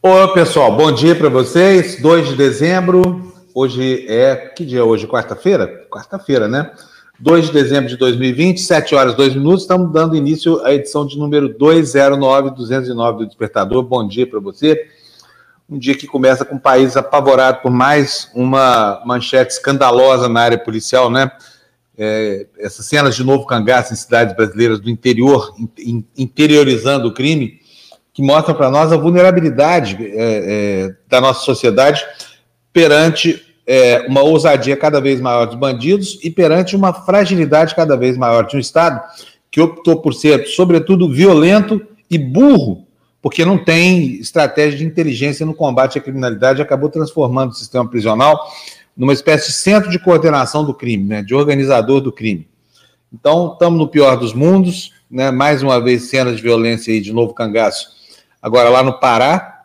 Oi, pessoal, bom dia para vocês. 2 de dezembro, hoje é. Que dia é hoje? Quarta-feira? Quarta-feira, né? 2 de dezembro de 2020, 7 horas 2 minutos. Estamos dando início à edição de número 209, 209 do Despertador. Bom dia para você. Um dia que começa com o país apavorado por mais uma manchete escandalosa na área policial, né? É, essas cenas de novo cangaço em cidades brasileiras do interior, in, interiorizando o crime que mostram para nós a vulnerabilidade é, é, da nossa sociedade perante é, uma ousadia cada vez maior dos bandidos e perante uma fragilidade cada vez maior de um Estado que optou por ser, sobretudo, violento e burro, porque não tem estratégia de inteligência no combate à criminalidade, acabou transformando o sistema prisional numa espécie de centro de coordenação do crime, né, de organizador do crime. Então, estamos no pior dos mundos, né, mais uma vez cenas de violência aí, de novo cangaço, agora lá no Pará,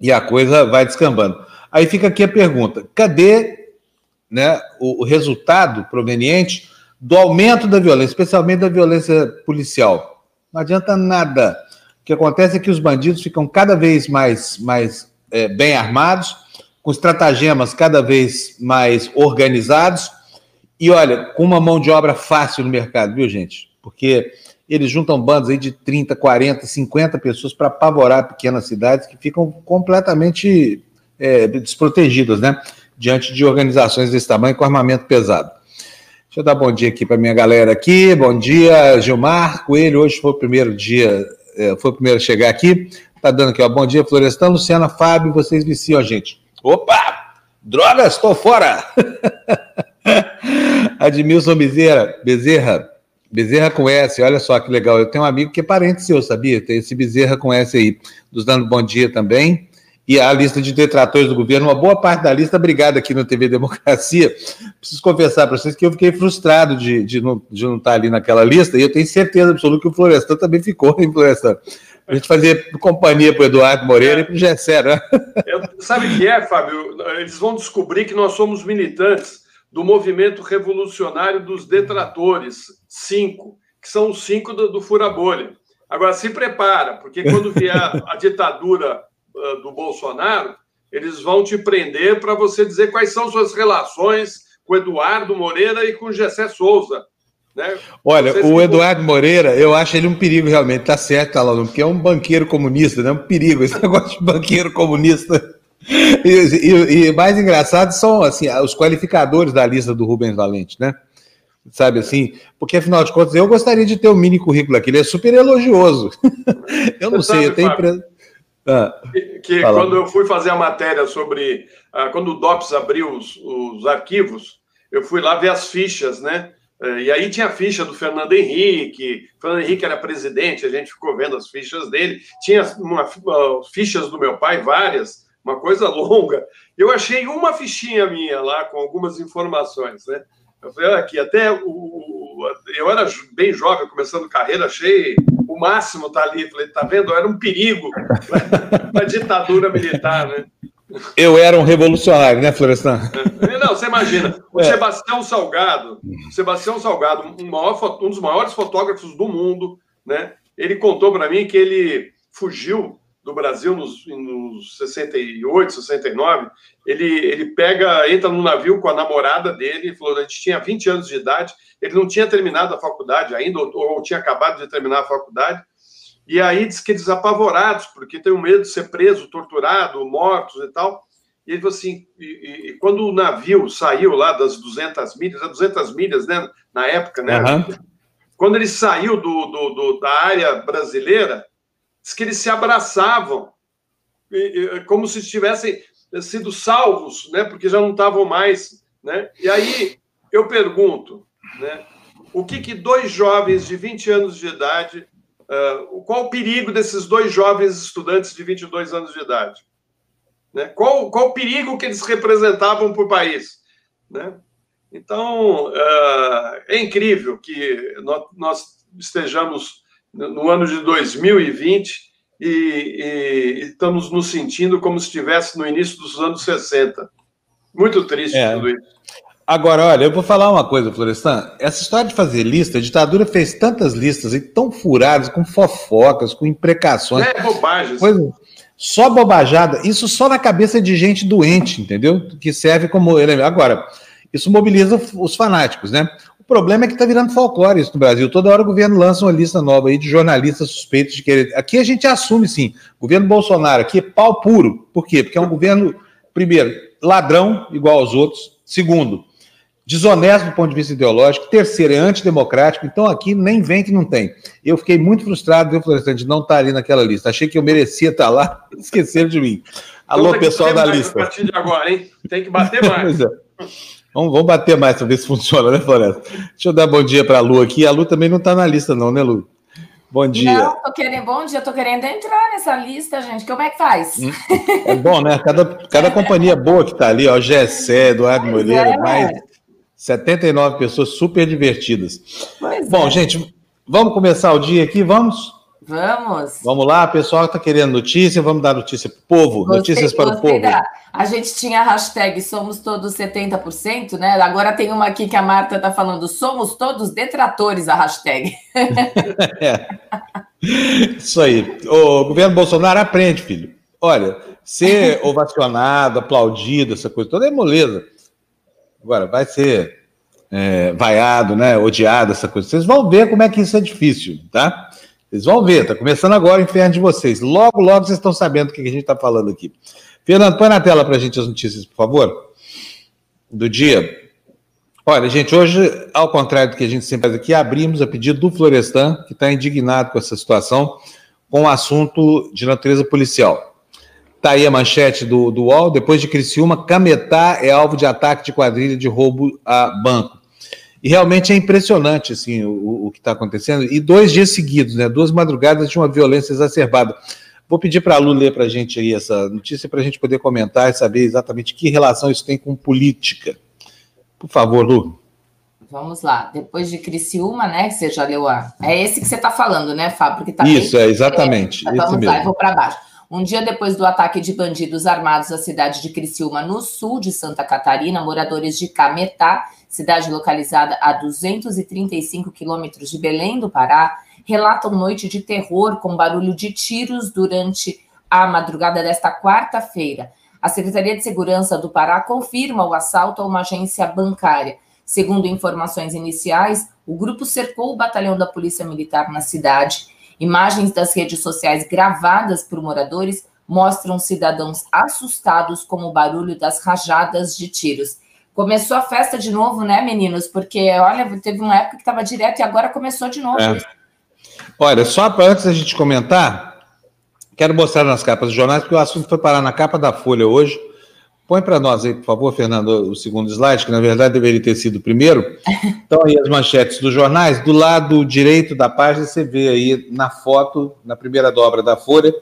e a coisa vai descambando. Aí fica aqui a pergunta: cadê né, o, o resultado proveniente do aumento da violência, especialmente da violência policial? Não adianta nada. O que acontece é que os bandidos ficam cada vez mais, mais é, bem armados, com estratagemas cada vez mais organizados, e olha, com uma mão de obra fácil no mercado, viu, gente? Porque eles juntam bandos aí de 30, 40, 50 pessoas para apavorar pequenas cidades que ficam completamente é, desprotegidas, né? Diante de organizações desse tamanho com armamento pesado. Deixa eu dar bom dia aqui para minha galera aqui. Bom dia, Gilmar Coelho. Hoje foi o primeiro dia, é, foi o primeiro a chegar aqui. Tá dando aqui, ó. Bom dia, Florestan, Luciana, Fábio, vocês viciam a gente. Opa! Drogas, estou fora! Admilson Bezerra, Bezerra, Bezerra com S, olha só que legal. Eu tenho um amigo que é parente seu, sabia? Tem esse Bezerra com S aí, nos dando bom dia também. E a lista de detratores do governo, uma boa parte da lista, obrigado aqui no TV Democracia. Preciso confessar para vocês que eu fiquei frustrado de, de, não, de não estar ali naquela lista, e eu tenho certeza absoluta que o Florestan também ficou, hein, Florestan? A gente fazer companhia para o Eduardo Moreira é. e para o Gessé, né? Eu, sabe o que é, Fábio? Eles vão descobrir que nós somos militantes do movimento revolucionário dos detratores, cinco, que são os cinco do, do fura-bolha. Agora, se prepara, porque quando vier a, ditadura do Bolsonaro, eles vão te prender para você dizer quais são suas relações com Eduardo Moreira e com Gessé Souza. Né? Olha, Vocês o Eduardo Moreira, eu acho ele um perigo realmente, tá certo, Alan, porque é um banqueiro comunista, né? Um perigo esse negócio de banqueiro comunista. E, e, e, mais engraçado são assim, os qualificadores da lista do Rubens Valente, né? Sabe assim? Porque afinal de contas, eu gostaria de ter um mini currículo aqui, ele é super elogioso. eu não Você sei, eu tenho. Ah, que, que quando eu fui fazer a matéria sobre. Ah, quando o DOPS abriu os, os arquivos, eu fui lá ver as fichas, né? Eh, e aí tinha a ficha do Fernando Henrique, Fernando Henrique era presidente, a gente ficou vendo as fichas dele, tinha uma, fichas do meu pai, várias, uma coisa longa. Eu achei uma fichinha minha lá com algumas informações, né? Eu falei, aqui, até o, eu era bem jovem, começando carreira, achei máximo tá ali. Falei, tá vendo? Era um perigo uma ditadura militar, né? Eu era um revolucionário, né, Florestan? É. Não, você imagina, o é. Sebastião Salgado, Sebastião Salgado, um, maior, um dos maiores fotógrafos do mundo, né? Ele contou para mim que ele fugiu do Brasil nos, nos 68, 69, ele, ele pega, entra no navio com a namorada dele, falou, a gente tinha 20 anos de idade, ele não tinha terminado a faculdade ainda, ou, ou tinha acabado de terminar a faculdade, e aí diz que eles apavorados, porque tem o medo de ser preso, torturado, mortos e tal, e ele falou assim, e, e, quando o navio saiu lá das 200 milhas, 200 milhas, né, na época, né, uhum. quando ele saiu do, do, do da área brasileira, diz que eles se abraçavam, como se tivessem sido salvos, né? Porque já não estavam mais, né? E aí eu pergunto, né? O que que dois jovens de 20 anos de idade, uh, qual o perigo desses dois jovens estudantes de 22 anos de idade? Né? Qual, qual o perigo que eles representavam para o país? Né? Então, uh, é incrível que nós, nós estejamos no ano de 2020 e, e estamos nos sentindo como se estivesse no início dos anos 60. Muito triste é. tudo isso. Agora, olha, eu vou falar uma coisa, Florestan. Essa história de fazer lista, a ditadura fez tantas listas e tão furadas, com fofocas, com imprecações. É, bobagem. Coisa, só bobajada. Isso só na cabeça de gente doente, entendeu? Que serve como elemento. Agora, isso mobiliza os fanáticos, né? O problema é que está virando folclore isso no Brasil. Toda hora o governo lança uma lista nova aí de jornalistas suspeitos de querer. Aqui a gente assume, sim, o governo Bolsonaro aqui é pau puro. Por quê? Porque é um governo, primeiro, ladrão, igual aos outros. Segundo, desonesto do ponto de vista ideológico. Terceiro, é antidemocrático. Então aqui nem vem que não tem. Eu fiquei muito frustrado, viu, Florestan, de não estar ali naquela lista. Achei que eu merecia estar lá, esqueceram de mim. Alô, então, pessoal da lista. A partir de agora, hein? Tem que bater mais. é. Vamos, vamos bater mais para ver se funciona, né, Floresta? Deixa eu dar bom dia para a Lu aqui. A Lu também não está na lista, não, né, Lu? Bom dia. Não, tô querendo, bom dia, tô querendo entrar nessa lista, gente. Como é que faz? Hum, é bom, né? Cada, cada companhia boa que está ali, ó, Gessé, Eduardo pois Moreira, é. mais 79 pessoas super divertidas. Pois bom, é. gente, vamos começar o dia aqui, vamos? Vamos. Vamos lá, pessoal está querendo notícia, vamos dar notícia para o povo, gostei, notícias para o povo. Da... A gente tinha a hashtag Somos Todos 70%, né? Agora tem uma aqui que a Marta está falando, somos todos detratores, a hashtag. é. Isso aí. O governo Bolsonaro aprende, filho. Olha, ser ovacionado, aplaudido, essa coisa toda é moleza. Agora, vai ser é, vaiado, né? Odiado, essa coisa. Vocês vão ver como é que isso é difícil, tá? Vocês vão ver, está começando agora o inferno de vocês. Logo, logo vocês estão sabendo o que a gente está falando aqui. Fernando, põe na tela para a gente as notícias, por favor, do dia. Olha, gente, hoje, ao contrário do que a gente sempre faz aqui, abrimos a pedido do Florestan, que está indignado com essa situação, com o assunto de natureza policial. Está aí a manchete do, do UOL, depois de Criciúma, Cametá é alvo de ataque de quadrilha de roubo a banco. E realmente é impressionante assim, o, o que está acontecendo. E dois dias seguidos, né, duas madrugadas de uma violência exacerbada. Vou pedir para a Lu ler para a gente aí essa notícia para a gente poder comentar e saber exatamente que relação isso tem com política. Por favor, Lu. Vamos lá. Depois de Criciúma, né? Que você já leu a. É esse que você está falando, né, Fábio? Que tá isso, bem... é exatamente. É, vamos lá, eu vou para baixo. Um dia depois do ataque de bandidos armados à cidade de Criciúma, no sul de Santa Catarina, moradores de Cametá cidade localizada a 235 quilômetros de Belém do Pará, relatam noite de terror com barulho de tiros durante a madrugada desta quarta-feira. A Secretaria de Segurança do Pará confirma o assalto a uma agência bancária. Segundo informações iniciais, o grupo cercou o batalhão da Polícia Militar na cidade. Imagens das redes sociais gravadas por moradores mostram cidadãos assustados com o barulho das rajadas de tiros. Começou a festa de novo, né, meninos? Porque, olha, teve uma época que estava direto e agora começou de novo. É. Olha, só para antes da gente comentar, quero mostrar nas capas dos jornais, porque o assunto foi parar na capa da Folha hoje. Põe para nós aí, por favor, Fernando, o segundo slide, que na verdade deveria ter sido o primeiro. Então, aí as manchetes dos jornais. Do lado direito da página, você vê aí na foto, na primeira dobra da Folha,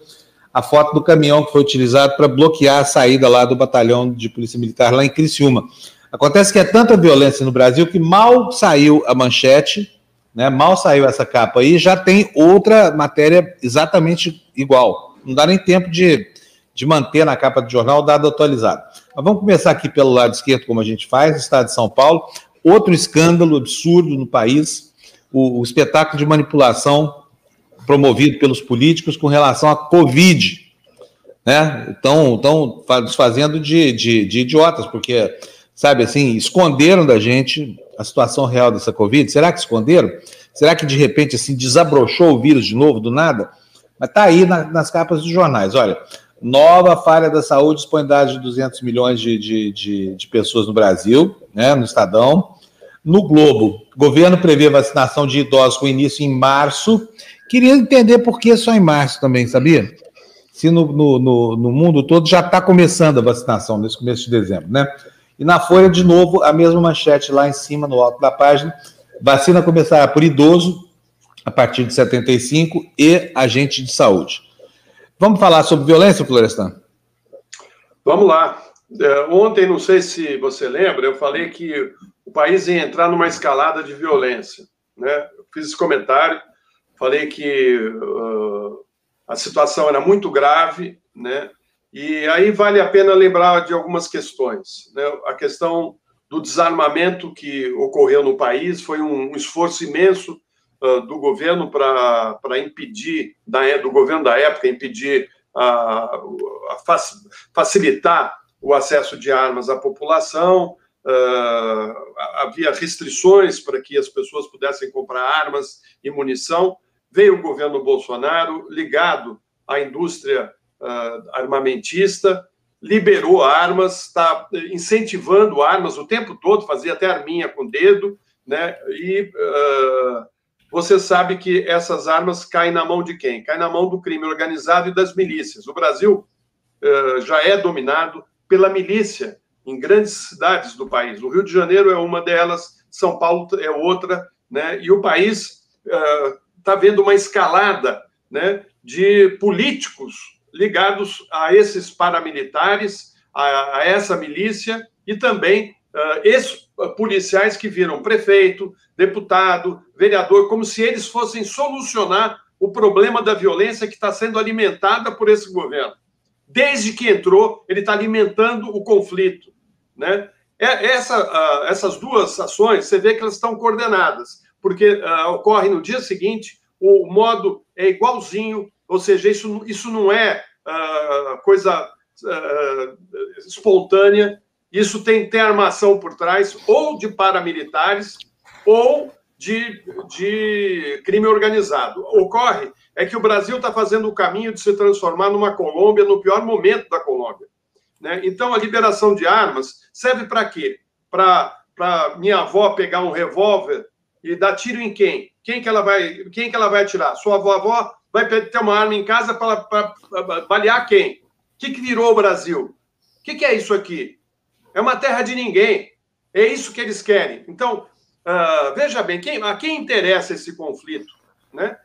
a foto do caminhão que foi utilizado para bloquear a saída lá do batalhão de polícia militar lá em Criciúma. Acontece que é tanta violência no Brasil que mal saiu a manchete, né? Mal saiu essa capa aí, já tem outra matéria exatamente igual. Não dá nem tempo de, de manter na capa do jornal o dado atualizado. Mas vamos começar aqui pelo lado esquerdo, como a gente faz, Estado de São Paulo. Outro escândalo absurdo no país, o, o espetáculo de manipulação promovido pelos políticos com relação à Covid. Né? Estão, estão fazendo de, de, de idiotas, porque sabe assim, esconderam da gente a situação real dessa Covid? Será que esconderam? Será que de repente assim desabrochou o vírus de novo do nada? Mas tá aí na, nas capas dos jornais. Olha, nova falha da saúde, disponibilidade de 200 milhões de, de, de, de pessoas no Brasil, né, no Estadão. No Globo, governo prevê vacinação de idosos com início em março. Queria entender por que só em março também, sabia? Se no, no, no, no mundo todo já está começando a vacinação, nesse começo de dezembro, né? E na Folha, de novo, a mesma manchete lá em cima, no alto da página. Vacina começará por idoso, a partir de 75, e agente de saúde. Vamos falar sobre violência, Florestan? Vamos lá. É, ontem, não sei se você lembra, eu falei que o país ia entrar numa escalada de violência. Né? Eu fiz esse comentário, falei que uh, a situação era muito grave, né? E aí vale a pena lembrar de algumas questões. Né? A questão do desarmamento que ocorreu no país foi um, esforço imenso uh, do governo para impedir, da, do governo da época, impedir, a, a facilitar o acesso de armas à população. Uh, havia restrições para que as pessoas pudessem comprar armas e munição. Veio o governo Bolsonaro, ligado à indústria uh, armamentista, liberou armas, está incentivando armas o tempo todo, fazia até arminha com o dedo, né? E uh, você sabe que essas armas caem na mão de quem? Caem na mão do crime organizado e das milícias. O Brasil uh, já é dominado pela milícia em grandes cidades do país. O Rio de Janeiro é uma delas, São Paulo é outra, né? E o país está uh, vendo uma escalada, né? De políticos ligados a esses paramilitares, a, a essa milícia e também uh, esses policiais que viram prefeito, deputado, vereador, como se eles fossem solucionar o problema da violência que está sendo alimentada por esse governo. Desde que entrou, ele está alimentando o conflito. Né? É, essa, uh, essas duas ações, você vê que elas estão coordenadas, porque uh, ocorre no dia seguinte, o modo é igualzinho, ou seja, isso, isso não é uh, coisa uh, espontânea, isso tem, tem armação por trás, ou de paramilitares, ou de, de crime organizado. Ocorre é que o Brasil está fazendo o caminho de se transformar numa Colômbia no pior momento da Colômbia. Né? Então, a liberação de armas serve para quê? Para minha avó pegar um revólver e dar tiro em quem? Quem que ela vai, quem que ela vai atirar? Sua avó, vai ter uma arma em casa para balear quem? O que, que virou o Brasil? O que, que é isso aqui? É uma terra de ninguém. É isso que eles querem. Então, uh, veja bem, quem, a quem interessa esse conflito? Né?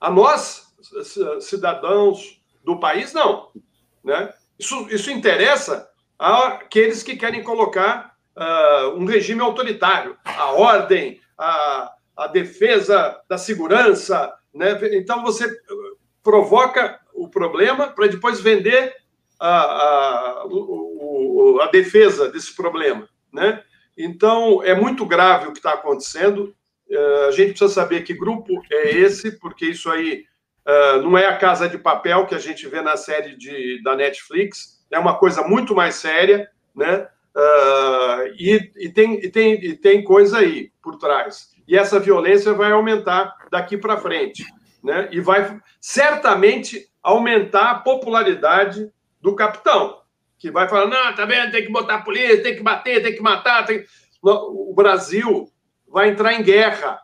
A nós, cidadãos do país, não. Né? Isso, isso interessa àqueles que querem colocar uh, um regime autoritário, a ordem, a, a defesa da segurança, né? Então você provoca o problema para depois vender a, a, o, a defesa desse problema. Né? Então é muito grave o que está acontecendo. Uh, a gente precisa saber que grupo é esse, porque isso aí uh, não é a casa de papel que a gente vê na série de, da Netflix, é uma coisa muito mais séria, né? Uh, e, e, tem, e, tem, e tem coisa aí por trás e essa violência vai aumentar daqui para frente, né? E vai certamente aumentar a popularidade do capitão, que vai falar: não, tá vendo, tem que botar a polícia, tem que bater, tem que matar. Tem... O Brasil vai entrar em guerra,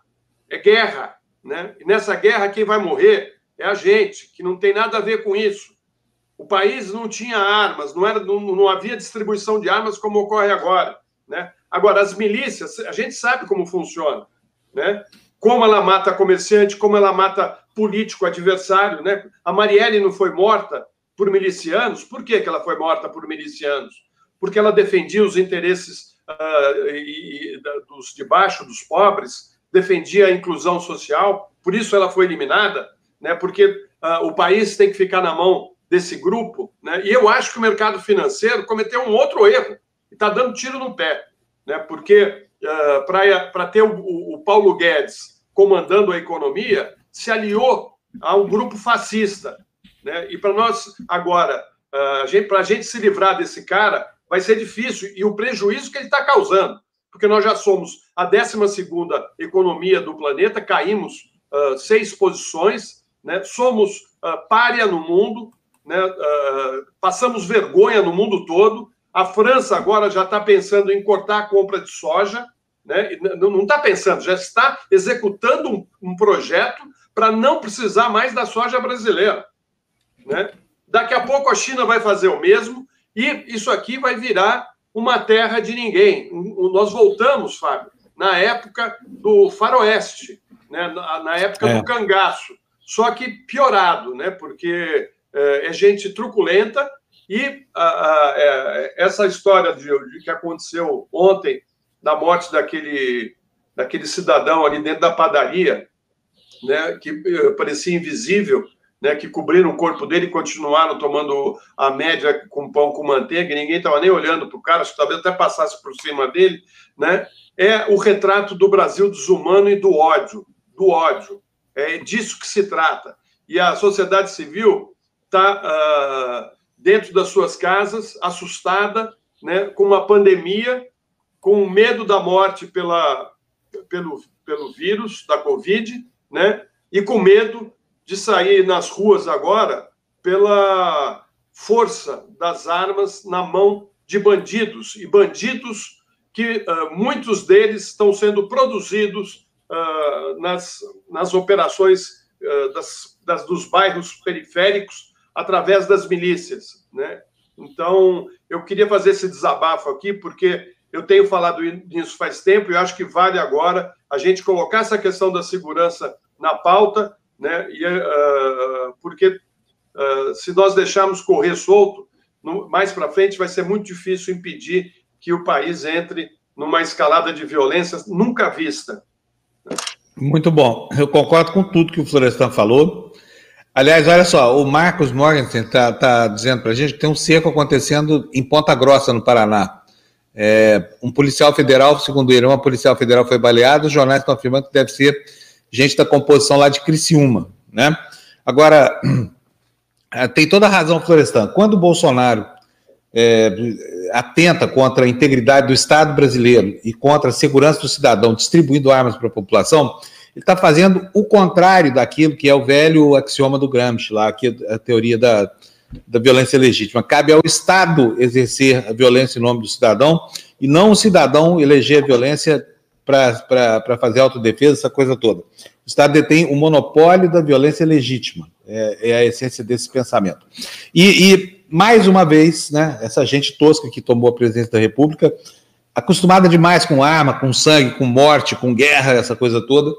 é guerra, né? E nessa guerra quem vai morrer é a gente, que não tem nada a ver com isso. O país não tinha armas, não, era, não, não havia distribuição de armas como ocorre agora. Né? Agora, as milícias, a gente sabe como funciona né? Como ela mata comerciante, como ela mata político adversário, né? A Marielle não foi morta por milicianos. Por que, que ela foi morta por milicianos? Porque ela defendia os interesses uh, e, e, dos de baixo, dos pobres, defendia a inclusão social. Por isso ela foi eliminada, né? Porque uh, o país tem que ficar na mão desse grupo, né? E eu acho que o mercado financeiro cometeu um outro erro e está dando tiro no pé, né? Porque uh, para ter o, o, Paulo Guedes comandando a economia, se aliou a um grupo fascista. Né? E para nós, agora, para a gente se livrar desse cara, vai ser difícil. E o prejuízo que ele está causando, porque nós já somos a 12 economia do planeta, caímos uh, seis posições, né? somos uh, párea no mundo, né? Uh, passamos vergonha no mundo todo. A França agora já está pensando em cortar a compra de soja, né? não está pensando, já está executando um, um projeto para não precisar mais da soja brasileira. Né? Daqui a pouco a China vai fazer o mesmo e isso aqui vai virar uma terra de ninguém. Nós voltamos, Fábio, na época do faroeste, né? na época é. do cangaço, só que piorado, né? porque é, é gente truculenta e a, a, é, essa história de, de que aconteceu ontem da morte daquele, daquele cidadão ali dentro da padaria, né, que eh, parecia invisível, né, que cobriram o corpo dele e continuaram tomando a média com pão com manteiga, e ninguém estava nem olhando para o cara, acho que talvez até passasse por cima dele, né? É o retrato do Brasil desumano e do ódio, do ódio. É disso que se trata. E a sociedade civil está uh, ah, dentro das suas casas, assustada, né, com uma pandemia, com medo da morte pela, pelo, pelo vírus da Covid, né, e com medo de sair nas ruas agora pela força das armas na mão de bandidos, e bandidos que uh, muitos deles estão sendo produzidos uh, nas, nas operações uh, das, das, dos bairros periféricos através das milícias. Né? Então, eu queria fazer esse desabafo aqui, porque eu tenho falado nisso faz tempo e acho que vale agora a gente colocar essa questão da segurança na pauta né? E, uh, porque uh, se nós deixarmos correr solto, no, mais para frente vai ser muito difícil impedir que o país entre numa escalada de violência nunca vista. Muito bom. Eu concordo com tudo que o Florestan falou. Aliás, olha só, o Marcos Morgenstern está tá dizendo para a gente que tem um cerco acontecendo em Ponta Grossa, no Paraná. É, um policial federal, segundo ele, uma policial federal foi baleada, os jornais estão afirmando que deve ser gente da composição lá de Criciúma, né? Agora, tem toda a razão, Florestan. Quando o Bolsonaro é, atenta contra a integridade do Estado brasileiro e contra a segurança do cidadão, distribuindo armas para a população, ele está fazendo o contrário daquilo que é o velho axioma do Gramsci, lá, que é a teoria da, da violência legítima. Cabe ao Estado exercer a violência em nome do cidadão e não o cidadão eleger a violência para fazer autodefesa, essa coisa toda. O Estado detém o monopólio da violência legítima, é, é a essência desse pensamento. E, e, mais uma vez, né, essa gente tosca que tomou a presidência da República, acostumada demais com arma, com sangue, com morte, com guerra, essa coisa toda,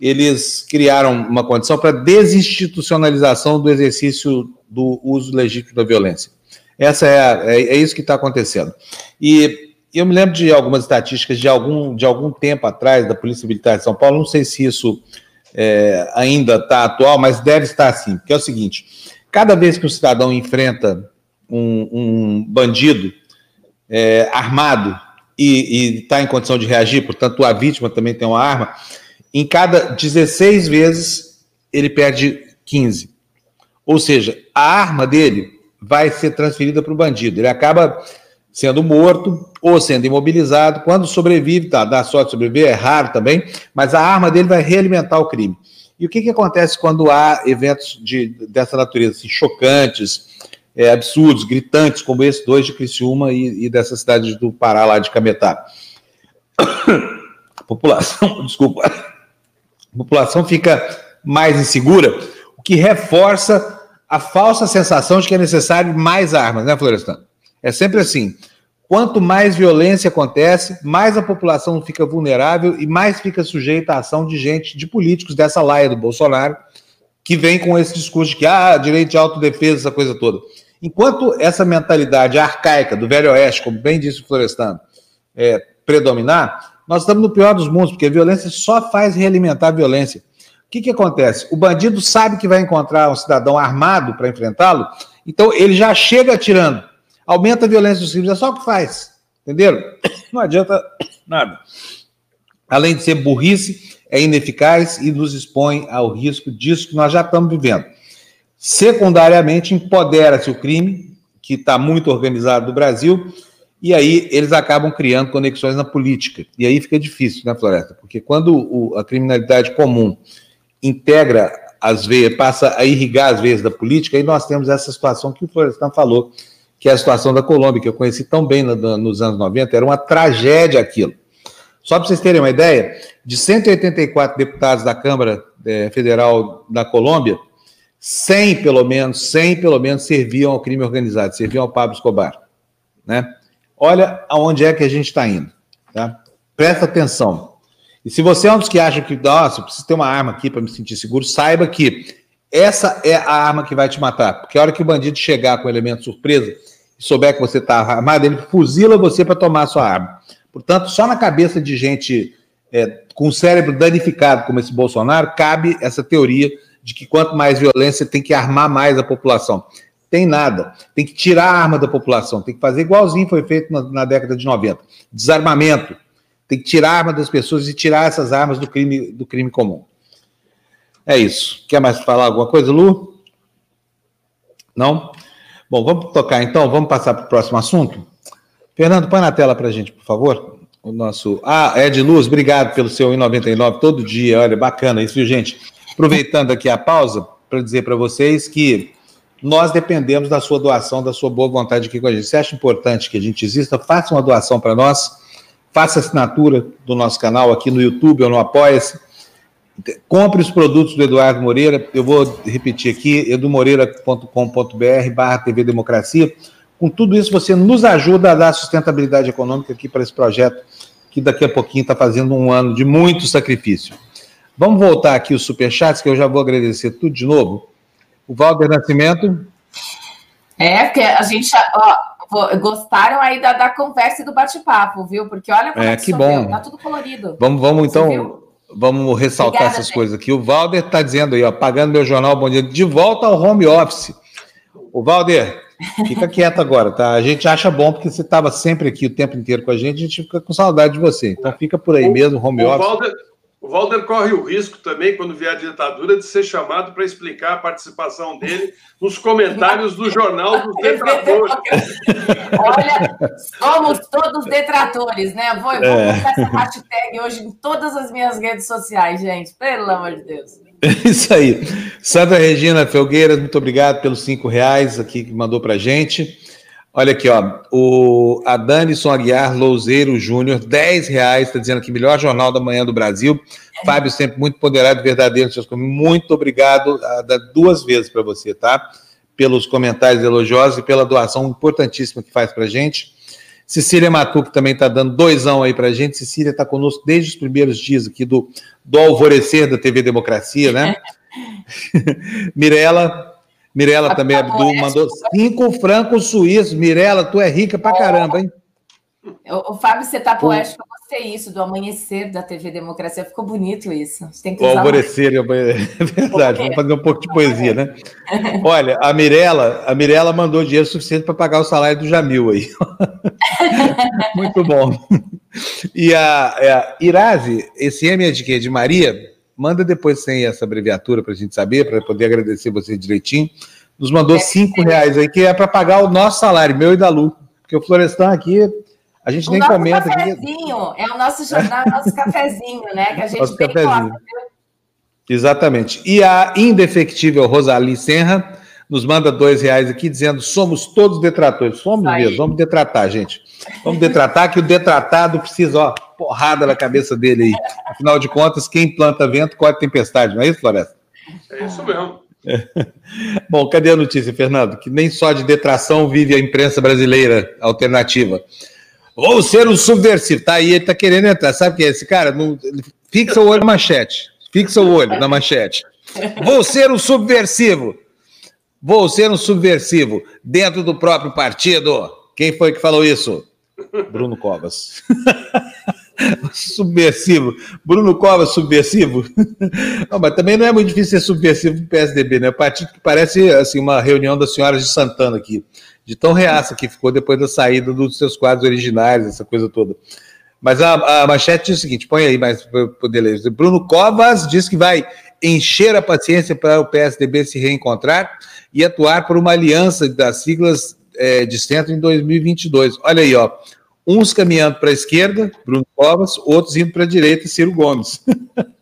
eles criaram uma condição para desinstitucionalização do exercício do uso legítimo da violência. Essa é, é, é isso que está acontecendo. E eu me lembro de algumas estatísticas de algum, de algum tempo atrás da Polícia Militar de São Paulo, não sei se isso é, ainda está atual, mas deve estar sim, que é o seguinte: cada vez que o cidadão enfrenta um, um bandido é, armado e está em condição de reagir, portanto a vítima também tem uma arma, em cada 16 vezes ele perde 15. Ou seja, a arma dele vai ser transferida para o bandido. Ele acaba sendo morto ou sendo imobilizado. Quando sobrevive, tá, dá sorte de sobreviver, é raro também, mas a arma dele vai realimentar o crime. E o que, que acontece quando há eventos de, dessa natureza, assim, chocantes, é, absurdos, gritantes, como esses dois de Criciúma e, e dessa cidade do Pará, lá de Cametá? População, desculpa, a população fica mais insegura, o que reforça a falsa sensação de que é necessário mais armas, né, Florestan? É sempre assim. Quanto mais violência acontece, mais a população fica vulnerável e mais fica sujeita à ação de gente, de políticos dessa laia do Bolsonaro, que vem com esse discurso de que, ah, direito de autodefesa, essa coisa toda. Enquanto essa mentalidade arcaica do Velho Oeste, como bem disse o Florestano, é, predominar, nós estamos no pior dos mundos, porque a violência só faz realimentar a violência. O que, que acontece? O bandido sabe que vai encontrar um cidadão armado para enfrentá-lo, então ele já chega atirando aumenta a violência dos crimes, é só o que faz. Entenderam? Não adianta nada. Além de ser burrice, é ineficaz e nos expõe ao risco disso que nós já estamos vivendo. Secundariamente, empodera-se o crime, que está muito organizado no Brasil, e aí eles acabam criando conexões na política. E aí fica difícil, né, Floresta? Porque quando o, a criminalidade comum integra as veias, passa a irrigar as veias da política, aí nós temos essa situação que o Florestan falou, que é a situação da Colômbia, que eu conheci tão bem no, nos anos 90, era uma tragédia aquilo. Só para vocês terem uma ideia, de 184 deputados da Câmara é, Federal da Colômbia, 100 pelo menos, 100 pelo menos serviam ao crime organizado, serviam ao Pablo Escobar. Né? Olha aonde é que a gente está indo. Tá? Presta atenção. E se você é um dos que acha que, nossa, eu preciso ter uma arma aqui para me sentir seguro, saiba que essa é a arma que vai te matar. Porque a hora que o bandido chegar com elemento surpresa e souber que você está armado, ele fuzila você para tomar a sua arma. Portanto, só na cabeça de gente é, com o cérebro danificado como esse Bolsonaro cabe essa teoria de que quanto mais violência tem que armar mais a população. Tem nada. Tem que tirar a arma da população. Tem que fazer igualzinho foi feito na, na década de 90. Desarmamento. Tem que tirar a arma das pessoas e tirar essas armas do crime, do crime comum. É isso. Quer mais falar alguma coisa, Lu? Não? Bom, vamos tocar então, vamos passar para o próximo assunto. Fernando, põe na tela para a gente, por favor. O nosso. Ah, Ed Luz, obrigado pelo seu 1,99 todo dia. Olha, bacana isso, viu, gente? Aproveitando aqui a pausa, para dizer para vocês que nós dependemos da sua doação, da sua boa vontade aqui com a gente. Se acha importante que a gente exista, faça uma doação para nós, faça assinatura do nosso canal aqui no YouTube ou no Apoia-se. Compre os produtos do Eduardo Moreira, eu vou repetir aqui, edumoreira.com.br barra TV Democracia. Com tudo isso, você nos ajuda a dar sustentabilidade econômica aqui para esse projeto, que daqui a pouquinho está fazendo um ano de muito sacrifício. Vamos voltar aqui os superchats, que eu já vou agradecer tudo de novo. O Valder Nascimento. É, porque a gente ó, gostaram aí da, da conversa e do bate-papo, viu? Porque olha como é, é que bom. tá tudo colorido. Vamos, vamos então. Vamos ressaltar Obrigada, essas gente. coisas aqui. O Valder está dizendo aí, ó, pagando meu jornal Bom Dia, de volta ao home office. O Valder, fica quieto agora, tá? A gente acha bom porque você estava sempre aqui o tempo inteiro com a gente, a gente fica com saudade de você. Então fica por aí o, mesmo, home o office. Valder, o Walder corre o risco também, quando vier a ditadura, de ser chamado para explicar a participação dele nos comentários do Jornal dos Detratores. Olha, somos todos detratores, né? Vou, vou é. colocar essa hashtag hoje em todas as minhas redes sociais, gente. Pelo amor de Deus. Isso aí. Sandra Regina Felgueiras, muito obrigado pelos cinco reais aqui que mandou para gente. Olha aqui, ó, o Adanison Aguiar Louzeiro Júnior, 10 reais, está dizendo que melhor jornal da manhã do Brasil. Fábio, sempre muito ponderado, verdadeiro, seus Muito obrigado, duas vezes para você, tá? Pelos comentários elogiosos e pela doação importantíssima que faz para gente. Cecília Matuque também está dando doisão aí para gente. Cecília está conosco desde os primeiros dias aqui do, do alvorecer da TV Democracia, né? Mirela, Mirela também, Abdul, mandou cinco francos suíços. Mirela, tu é rica pra caramba, hein? O, Fábio, você tá poético, eu gostei isso, do amanhecer da TV Democracia. Ficou bonito isso. Tem que o alvorecer, é verdade. Vamos fazer um pouco de poesia, né? Olha, a Mirela, a Mirela mandou dinheiro suficiente para pagar o salário do Jamil aí. Muito bom. E a, a Irazi, esse M é de quê? De Maria? Manda depois sem essa abreviatura para a gente saber, para poder agradecer você direitinho. Nos mandou cinco reais aí, que é para pagar o nosso salário, meu e da Lu. Porque o Florestan aqui, a gente o nem comenta. Cafezinho, aqui. é o nosso jornal, é o nosso cafezinho, né? Que a gente nosso bem cafezinho. gosta. Exatamente. E a indefectível Rosali Senra nos manda dois reais aqui, dizendo: somos todos detratores. Somos mesmo, vamos detratar, gente. Vamos detratar, que o detratado precisa, ó, porrada na cabeça dele aí. Afinal de contas, quem planta vento corre tempestade, não é isso, Floresta? É isso mesmo. Bom, cadê a notícia, Fernando? Que nem só de detração vive a imprensa brasileira alternativa. Vou ser um subversivo. Tá aí, ele tá querendo entrar. Sabe o que é esse cara? Não, fixa o olho na manchete. Fixa o olho na manchete. Vou ser um subversivo. Vou ser um subversivo dentro do próprio partido. Quem foi que falou isso? Bruno Covas. subversivo. Bruno Covas, subversivo? Não, mas também não é muito difícil ser subversivo do PSDB, né? Partido que parece assim, uma reunião das senhoras de Santana aqui, de tão reaça que ficou depois da saída dos seus quadros originais, essa coisa toda. Mas a, a manchete diz o seguinte: põe aí mais para poder ler. Bruno Covas diz que vai encher a paciência para o PSDB se reencontrar e atuar por uma aliança das siglas é, de centro em 2022. Olha aí, ó. Uns caminhando para a esquerda, Bruno Covas, outros indo para a direita, Ciro Gomes.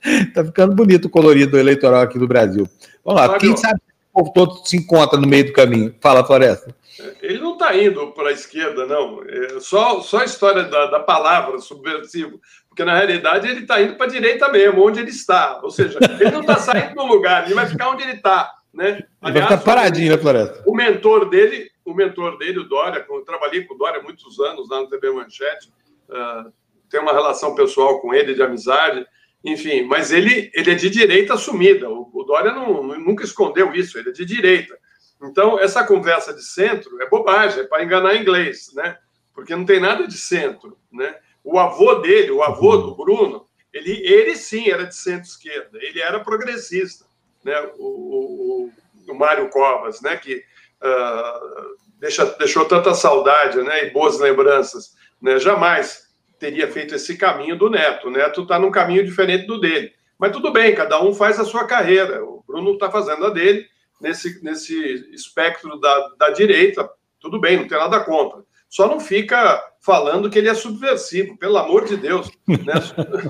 Está ficando bonito o colorido eleitoral aqui do Brasil. Vamos lá, quem sabe o povo todo se encontra no meio do caminho. Fala, Floresta. Ele não está indo para a esquerda, não. É só, só a história da, da palavra subversivo. Porque, na realidade, ele está indo para a direita mesmo, onde ele está. Ou seja, ele não está saindo do lugar, ele vai ficar onde ele está. Né? Aliás, vai ficar paradinho, né, Floresta? O mentor dele, o mentor dele, o Dória, eu trabalhei com o Dória muitos anos lá no TV Manchete, uh, tem uma relação pessoal com ele, de amizade, enfim, mas ele, ele é de direita assumida. O, o Dória não, nunca escondeu isso, ele é de direita. Então, essa conversa de centro é bobagem, é para enganar inglês, né? Porque não tem nada de centro, né? O avô dele, o avô do Bruno, ele, ele sim era de centro-esquerda, ele era progressista. né, o, o, o Mário Covas, né, que uh, deixa, deixou tanta saudade né, e boas lembranças, né, jamais teria feito esse caminho do Neto. O Neto está num caminho diferente do dele. Mas tudo bem, cada um faz a sua carreira. O Bruno está fazendo a dele nesse, nesse espectro da, da direita. Tudo bem, não tem nada contra. Só não fica falando que ele é subversivo, pelo amor de Deus. Né?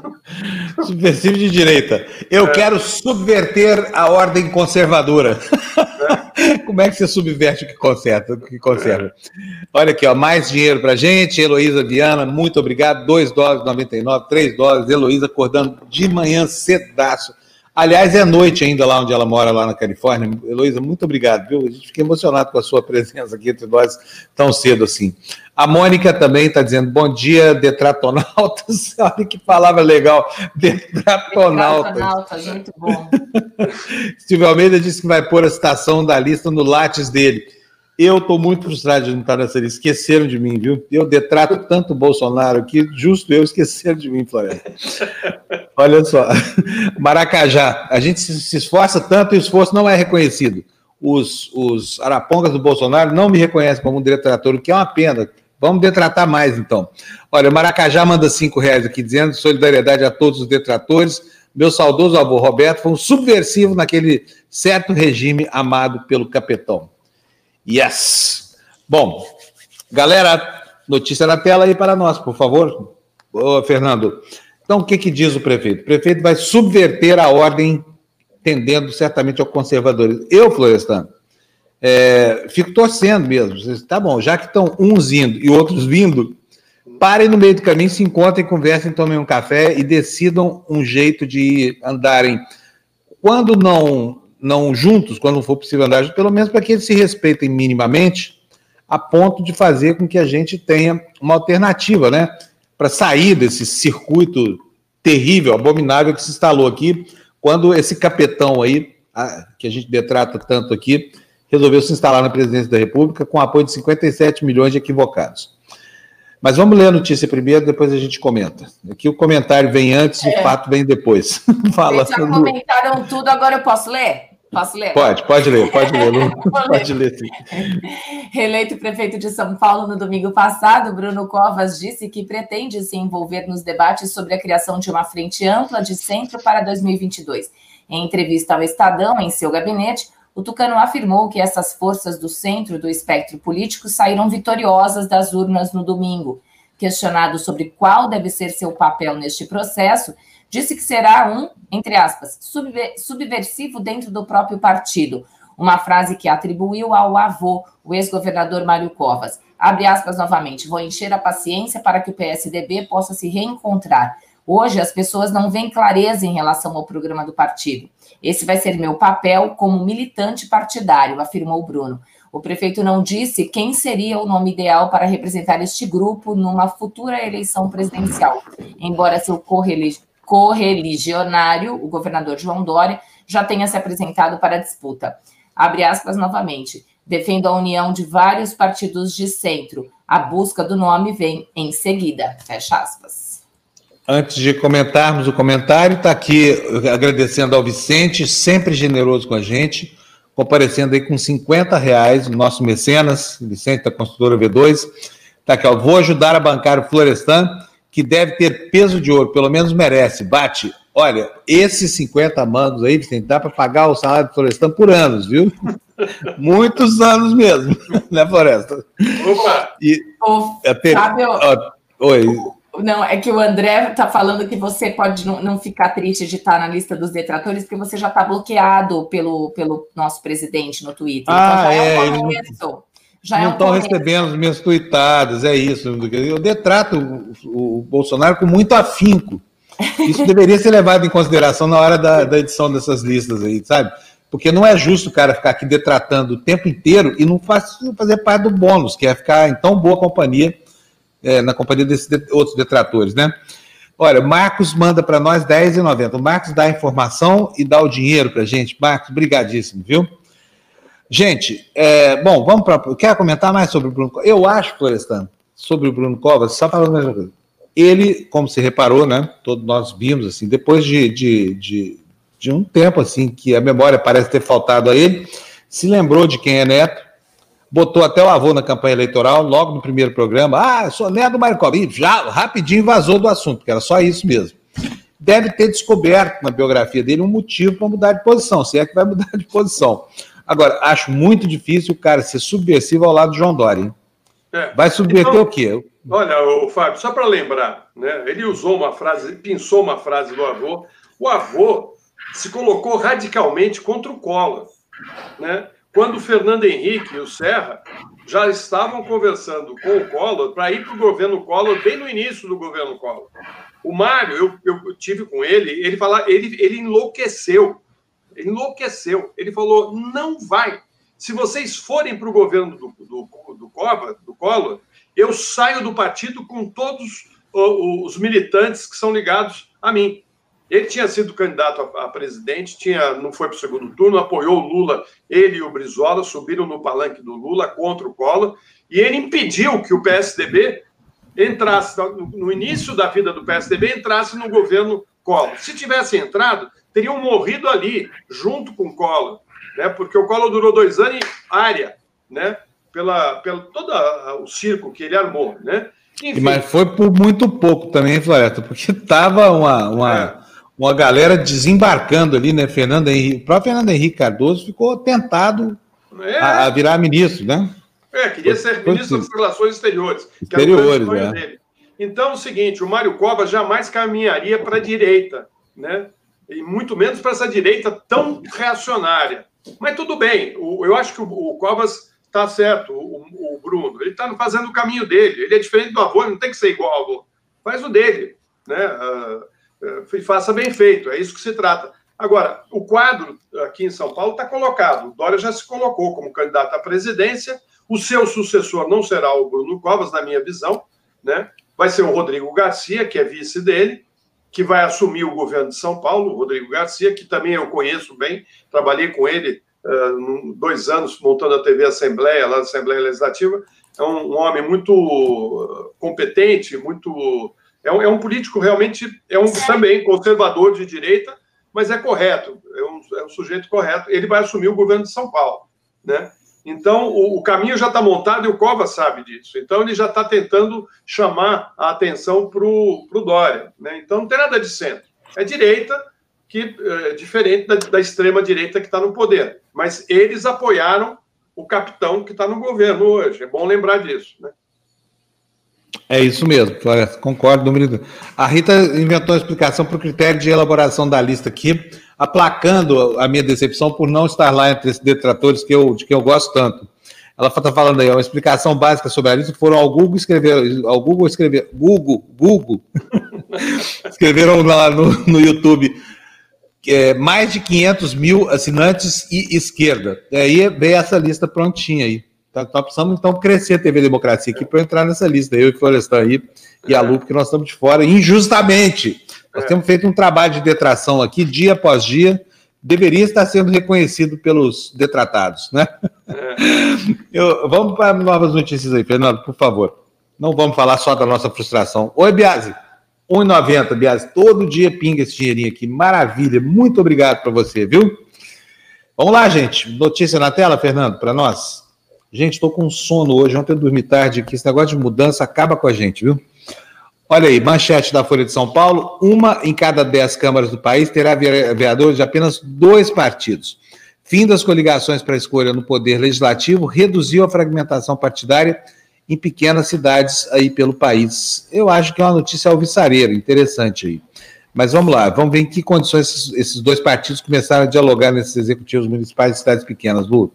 subversivo de direita. Eu é. quero subverter a ordem conservadora. Como é que você subverte o que conserta? O que conserva? Olha aqui, ó, mais dinheiro para gente. Heloísa Viana, muito obrigado. 2 dólares 99, 3 dólares. Heloísa acordando de manhã cedaço. Aliás, é noite ainda lá onde ela mora, lá na Califórnia. Heloísa, muito obrigado, viu? A gente fica emocionado com a sua presença aqui entre nós tão cedo assim. A Mônica também está dizendo, bom dia, detratonautas. Olha que palavra legal, detratonautas. Detratonautas, muito bom. Steve Almeida disse que vai pôr a citação da lista no látis dele. Eu estou muito frustrado de não estar nessa lista. Esqueceram de mim, viu? Eu detrato tanto o Bolsonaro que justo eu esqueceram de mim, Floresta. Olha só. Maracajá. A gente se esforça tanto e o esforço não é reconhecido. Os, os arapongas do Bolsonaro não me reconhecem como um detrator, o que é uma pena. Vamos detratar mais, então. Olha, Maracajá manda cinco reais aqui, dizendo solidariedade a todos os detratores. Meu saudoso avô Roberto foi um subversivo naquele certo regime amado pelo capetão. Yes! Bom, galera, notícia na tela aí para nós, por favor. Ô, Fernando. Então, o que, que diz o prefeito? O prefeito vai subverter a ordem, tendendo certamente ao conservadorismo. Eu, Florestan, é, fico torcendo mesmo. Tá bom, já que estão uns indo e outros vindo, parem no meio do caminho, se encontrem, conversem, tomem um café e decidam um jeito de andarem. Quando não não juntos, quando for possível andar pelo menos para que eles se respeitem minimamente, a ponto de fazer com que a gente tenha uma alternativa, né? Para sair desse circuito terrível, abominável que se instalou aqui, quando esse capetão aí, que a gente detrata tanto aqui, resolveu se instalar na presidência da República com apoio de 57 milhões de equivocados. Mas vamos ler a notícia primeiro, depois a gente comenta. Aqui o comentário vem antes, é. o fato vem depois. Fala. Vocês já comentaram tudo, agora eu posso ler? Posso ler? Pode, pode ler, pode ler. pode ler, sim. Reeleito prefeito de São Paulo no domingo passado, Bruno Covas disse que pretende se envolver nos debates sobre a criação de uma frente ampla de centro para 2022. Em entrevista ao Estadão, em seu gabinete, o Tucano afirmou que essas forças do centro do espectro político saíram vitoriosas das urnas no domingo. Questionado sobre qual deve ser seu papel neste processo, disse que será um, entre aspas, subversivo dentro do próprio partido. Uma frase que atribuiu ao avô, o ex-governador Mário Covas. Abre aspas novamente, vou encher a paciência para que o PSDB possa se reencontrar. Hoje as pessoas não veem clareza em relação ao programa do partido. Esse vai ser meu papel como militante partidário, afirmou Bruno. O prefeito não disse quem seria o nome ideal para representar este grupo numa futura eleição presidencial, embora seu correligionário correligionário, o governador João Dória, já tenha se apresentado para a disputa. Abre aspas novamente. Defendo a união de vários partidos de centro. A busca do nome vem em seguida. Fecha aspas. Antes de comentarmos o comentário, está aqui agradecendo ao Vicente, sempre generoso com a gente, comparecendo aí com 50 reais, o nosso mecenas, Vicente da Construtora V2. Está aqui, ó, vou ajudar a bancar o Florestan que deve ter peso de ouro, pelo menos merece. Bate. Olha, esses 50 manos aí, Vicente, dá para pagar o salário do Florestan por anos, viu? Muitos anos mesmo, né, Floresta? Opa! E, até, Fábio, ó, oi. Não, é que o André está falando que você pode não, não, ficar triste de estar na lista dos detratores, porque você já está bloqueado pelo, pelo nosso presidente no Twitter. Ah, então já é, é um começo. Já não estão é um recebendo as minhas tuitadas, é isso. Eu detrato o, o, Bolsonaro com muito afinco. Isso deveria ser levado em consideração na hora da, da, edição dessas listas aí, sabe? Porque não é justo o cara ficar aqui detratando o tempo inteiro e não faz, fazer parte do bônus, que é ficar em tão boa companhia, é, na companhia desses de, outros detratores, né? Olha, Marcos manda para nós R$10,90. O Marcos dá a informação e dá o dinheiro para gente. Marcos, brigadíssimo, viu? Gente, é, bom, vamos para. Quer comentar mais sobre o Bruno Covas? Eu acho, Florestan, sobre o Bruno Covas, só falando a mesma coisa. Ele, como se reparou, né? Todos nós vimos, assim, depois de, de, de, de um tempo assim que a memória parece ter faltado a ele, se lembrou de quem é neto, botou até o avô na campanha eleitoral, logo no primeiro programa, ah, sou neto do Mário Covas, e já rapidinho vazou do assunto, porque era só isso mesmo. Deve ter descoberto na biografia dele um motivo para mudar de posição, se é que vai mudar de posição. Agora, acho muito difícil o cara ser subversivo ao lado do João Dória. É. Vai subverter então, o quê? Olha, o Fábio, só para lembrar, né, ele usou uma frase, pensou uma frase do avô. O avô se colocou radicalmente contra o Collor. Né? Quando o Fernando Henrique e o Serra já estavam conversando com o Collor para ir para o governo Collor bem no início do governo Collor. O Mário, eu, eu tive com ele, ele, fala, ele, ele enlouqueceu. Enlouqueceu. Ele falou: não vai. Se vocês forem para o governo do, do, do, Cova, do Collor, eu saio do partido com todos os militantes que são ligados a mim. Ele tinha sido candidato a, presidente, tinha, não foi para o segundo turno, apoiou o Lula, ele e o Brizola subiram no palanque do Lula contra o Collor, e ele impediu que o PSDB entrasse, no início da vida do PSDB, entrasse no governo Collor. Se tivesse entrado, teriam morrido ali, junto com o Collor, né? porque o Collor durou dois anos em área, né? pela, pela todo o circo que ele armou. Né? Enfim. Mas foi por muito pouco também, Floresta, porque estava uma, uma, é. uma galera desembarcando ali, né? Fernando Henrique, o próprio Fernando Henrique Cardoso ficou tentado é. a, a, virar ministro, né? É, queria ser foi, ministro das Relações Exteriores. Exteriores, é. Dele. Então, é o seguinte, o Mário Covas jamais caminharia para a direita, né? E muito menos para essa direita tão reacionária. Mas tudo bem, eu acho que o Covas está certo, o, Bruno. Ele está fazendo o caminho dele. Ele é diferente do avô, não tem que ser igual ao avô. Faz o dele, né? Uh, uh, faça bem feito, é isso que se trata. Agora, o quadro aqui em São Paulo está colocado. O Dória já se colocou como candidato à presidência. O seu sucessor não será o Bruno Covas, na minha visão, né? Vai ser o Rodrigo Garcia, que é vice dele, que vai assumir o governo de São Paulo, o Rodrigo Garcia, que também eu conheço bem, trabalhei com ele uh, dois anos montando a TV Assembleia, lá da Assembleia Legislativa. É um, um homem muito competente, muito. É um, é um, político realmente, é um também conservador de direita, mas é correto, é um, é um sujeito correto. Ele vai assumir o governo de São Paulo, né? Então, o, o caminho já está montado e o Cova sabe disso. Então, ele já está tentando chamar a atenção para o Dória. Né? Então, não tem nada de centro. É direita, que é diferente da, da extrema-direita que está no poder. Mas eles apoiaram o capitão que está no governo hoje. É bom lembrar disso. Né? É isso mesmo, Floresta, concordo. A Rita inventou uma explicação para o critério de elaboração da lista aqui, aplacando a minha decepção por não estar lá entre esses detratores que eu, de quem eu gosto tanto. Ela está falando aí, uma explicação básica sobre a lista, foram ao Google escrever, ao Google escrever, Google, Google, escreveram lá no, no YouTube é, mais de 500 mil assinantes e esquerda. E aí veio essa lista prontinha aí. Tá, tá precisando, então, crescer a TV Democracia aqui para entrar nessa lista. Eu e Florestan aí e a Lu, porque nós estamos de fora, injustamente. Nós temos feito um trabalho de detração aqui, dia após dia. Deveria estar sendo reconhecido pelos detratados, né? É. Eu, vamos para novas notícias aí, Fernando, por favor. Não vamos falar só da nossa frustração. Oi, Biase. 1,90, Bias. Todo dia pinga esse dinheirinho aqui. Maravilha. Muito obrigado para você, viu? Vamos lá, gente. Notícia na tela, Fernando, para nós. Gente, estou com sono hoje. Ontem eu dormi tarde aqui. Esse negócio de mudança acaba com a gente, viu? Olha aí, manchete da Folha de São Paulo: uma em cada dez câmaras do país terá vereadores de apenas dois partidos. Fim das coligações para escolha no poder legislativo reduziu a fragmentação partidária em pequenas cidades aí pelo país. Eu acho que é uma notícia alvissareira, interessante aí. Mas vamos lá, vamos ver em que condições esses, esses dois partidos começaram a dialogar nesses executivos municipais de cidades pequenas, Lu.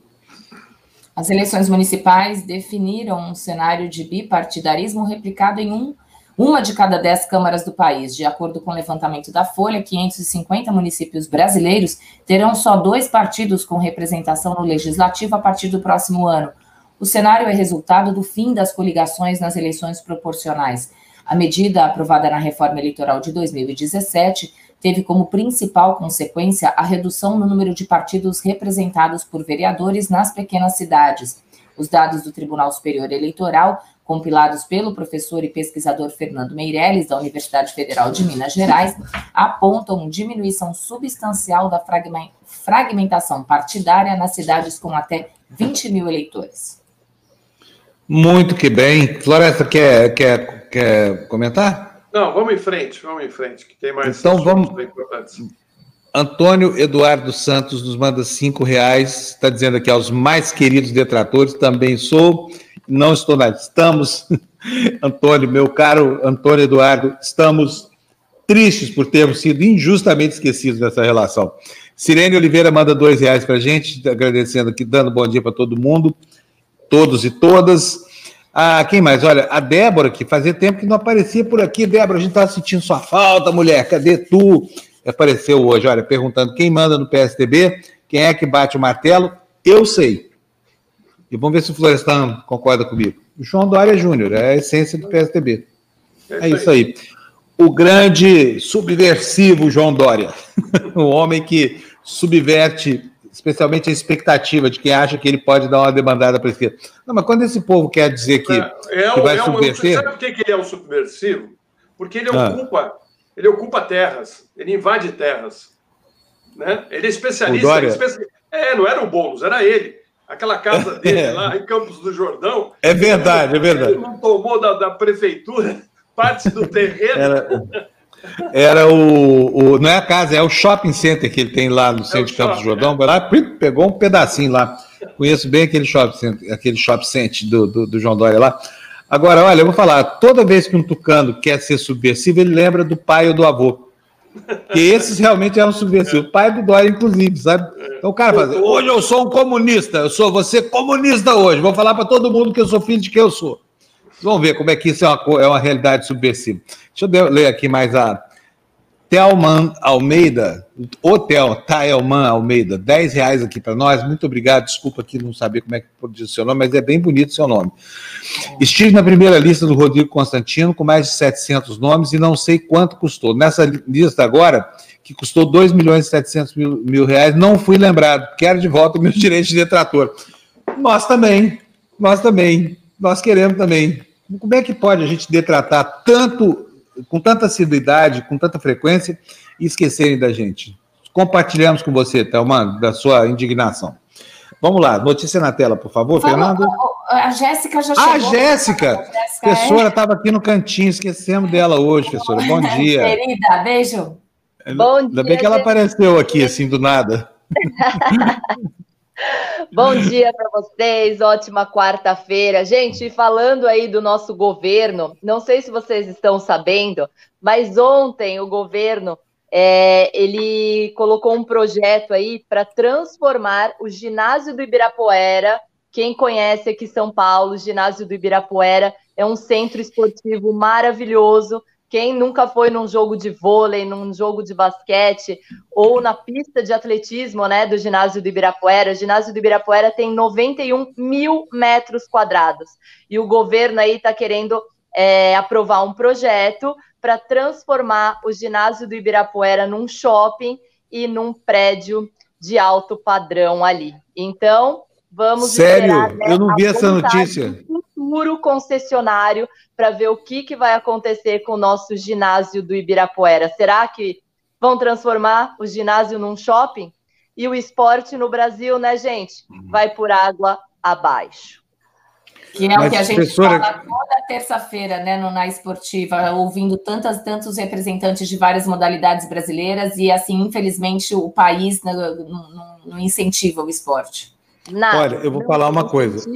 As eleições municipais definiram um cenário de bipartidarismo replicado em um, uma de cada dez câmaras do país. De acordo com o levantamento da Folha, 550 municípios brasileiros terão só dois partidos com representação no legislativo a partir do próximo ano. O cenário é resultado do fim das coligações nas eleições proporcionais. A medida aprovada na reforma eleitoral de 2017 teve como principal consequência a redução no número de partidos representados por vereadores nas pequenas cidades. Os dados do Tribunal Superior Eleitoral compilados pelo professor e pesquisador Fernando Meirelles, da Universidade Federal de Minas Gerais, apontam diminuição substancial da fragmentação partidária nas cidades com até 20 mil eleitores. Muito que bem. Floresta, quer, quer, quer comentar? Não, vamos em frente, vamos em frente, que tem mais então, vamos... Antônio Eduardo Santos nos manda cinco reais, está dizendo aqui aos mais queridos detratores, também sou, não estou na. Estamos, Antônio, meu caro Antônio Eduardo, estamos tristes por termos sido injustamente esquecidos nessa relação. Sirene Oliveira manda dois reais para a gente, agradecendo aqui, dando bom dia para todo mundo, todos e todas. Ah, quem mais? Olha, a Débora, que fazia tempo que não aparecia por aqui. Débora, a gente estava sentindo sua falta, mulher, cadê tu? Apareceu hoje, olha, perguntando quem manda no PSDB, quem é que bate o martelo. Eu sei. E vamos ver se o Florestan concorda comigo. O João Dória Júnior, é a essência do PSDB. É isso aí. O grande subversivo João Dória. o homem que subverte especialmente a expectativa de quem acha que ele pode dar uma demandada para esquerda. Não, mas quando esse povo quer dizer que, é, é que vai é subverter... Sabe por que ele é um subversivo? Porque ele ah. ocupa, ele ocupa terras, ele invade terras. Né? Ele é especialista. Ele é, especi... é, não era o Boulos, era ele. Aquela casa dele é. lá em Campos do Jordão. É verdade, é verdade. Ele não tomou da, da prefeitura parte do terreno. Era... Era o, o, Não é a casa, é o shopping center que ele tem lá no é centro é de Campos do Jordão. Vai lá, pegou um pedacinho lá. Conheço bem aquele shopping center, aquele shopping center do, do, do João Dória lá. Agora, olha, eu vou falar, toda vez que um tucano quer ser subversivo, ele lembra do pai ou do avô. Que esses realmente eram subversivos. O pai do Dória, inclusive, sabe? Então o cara fala, hoje eu sou um comunista, eu sou você comunista hoje. Vou falar para todo mundo que eu sou filho de quem eu sou. Vamos ver como é que isso é uma, é uma realidade subversiva. Deixa eu ler aqui mais a Telman Almeida, o Tel, Taelman Almeida, 10 reais aqui para nós. Muito obrigado. Desculpa aqui não saber como é que produz o seu nome, mas é bem bonito o seu nome. Estive na primeira lista do Rodrigo Constantino com mais de 700 nomes e não sei quanto custou. Nessa lista agora, que custou 2 milhões e 700 mil, mil reais, não fui lembrado. Quero de volta meus direitos de detrator. Nós também, nós também, nós queremos também. Como é que pode a gente detratar tanto, com tanta assiduidade, com tanta frequência e esquecerem da gente? Compartilhamos com você, Thelma, da sua indignação. Vamos lá, notícia na tela, por favor, Vamos, Fernando. A Jéssica já chegou. Ah, Jéssica! A professora estava é... aqui no cantinho, esquecemos dela hoje, professora. Bom dia. Querida, beijo. Bom Ainda dia, bem que ela apareceu aqui, assim, do nada. Bom dia para vocês, ótima quarta-feira. Gente, falando aí do nosso governo, não sei se vocês estão sabendo, mas ontem o governo é, ele colocou um projeto aí para transformar o ginásio do Ibirapuera. Quem conhece aqui São Paulo, o ginásio do Ibirapuera é um centro esportivo maravilhoso quem nunca foi num jogo de vôlei, num jogo de basquete ou na pista de atletismo, né, do ginásio do Ibirapuera? O ginásio do Ibirapuera tem 91 mil metros quadrados e o governo aí está querendo é, aprovar um projeto para transformar o ginásio do Ibirapuera num shopping e num prédio de alto padrão ali. Então, vamos Sério? Esperar, né, Eu não vi essa notícia futuro concessionário para ver o que, que vai acontecer com o nosso ginásio do Ibirapuera. Será que vão transformar o ginásio num shopping? E o esporte no Brasil, né, gente? Uhum. Vai por água abaixo. Que é Mas, o que a gente professora... fala toda terça-feira, né, no Na Esportiva, ouvindo tantas, tantos representantes de várias modalidades brasileiras, e assim, infelizmente, o país não, não, não incentiva o esporte. Nada. Olha, eu vou falar uma coisa.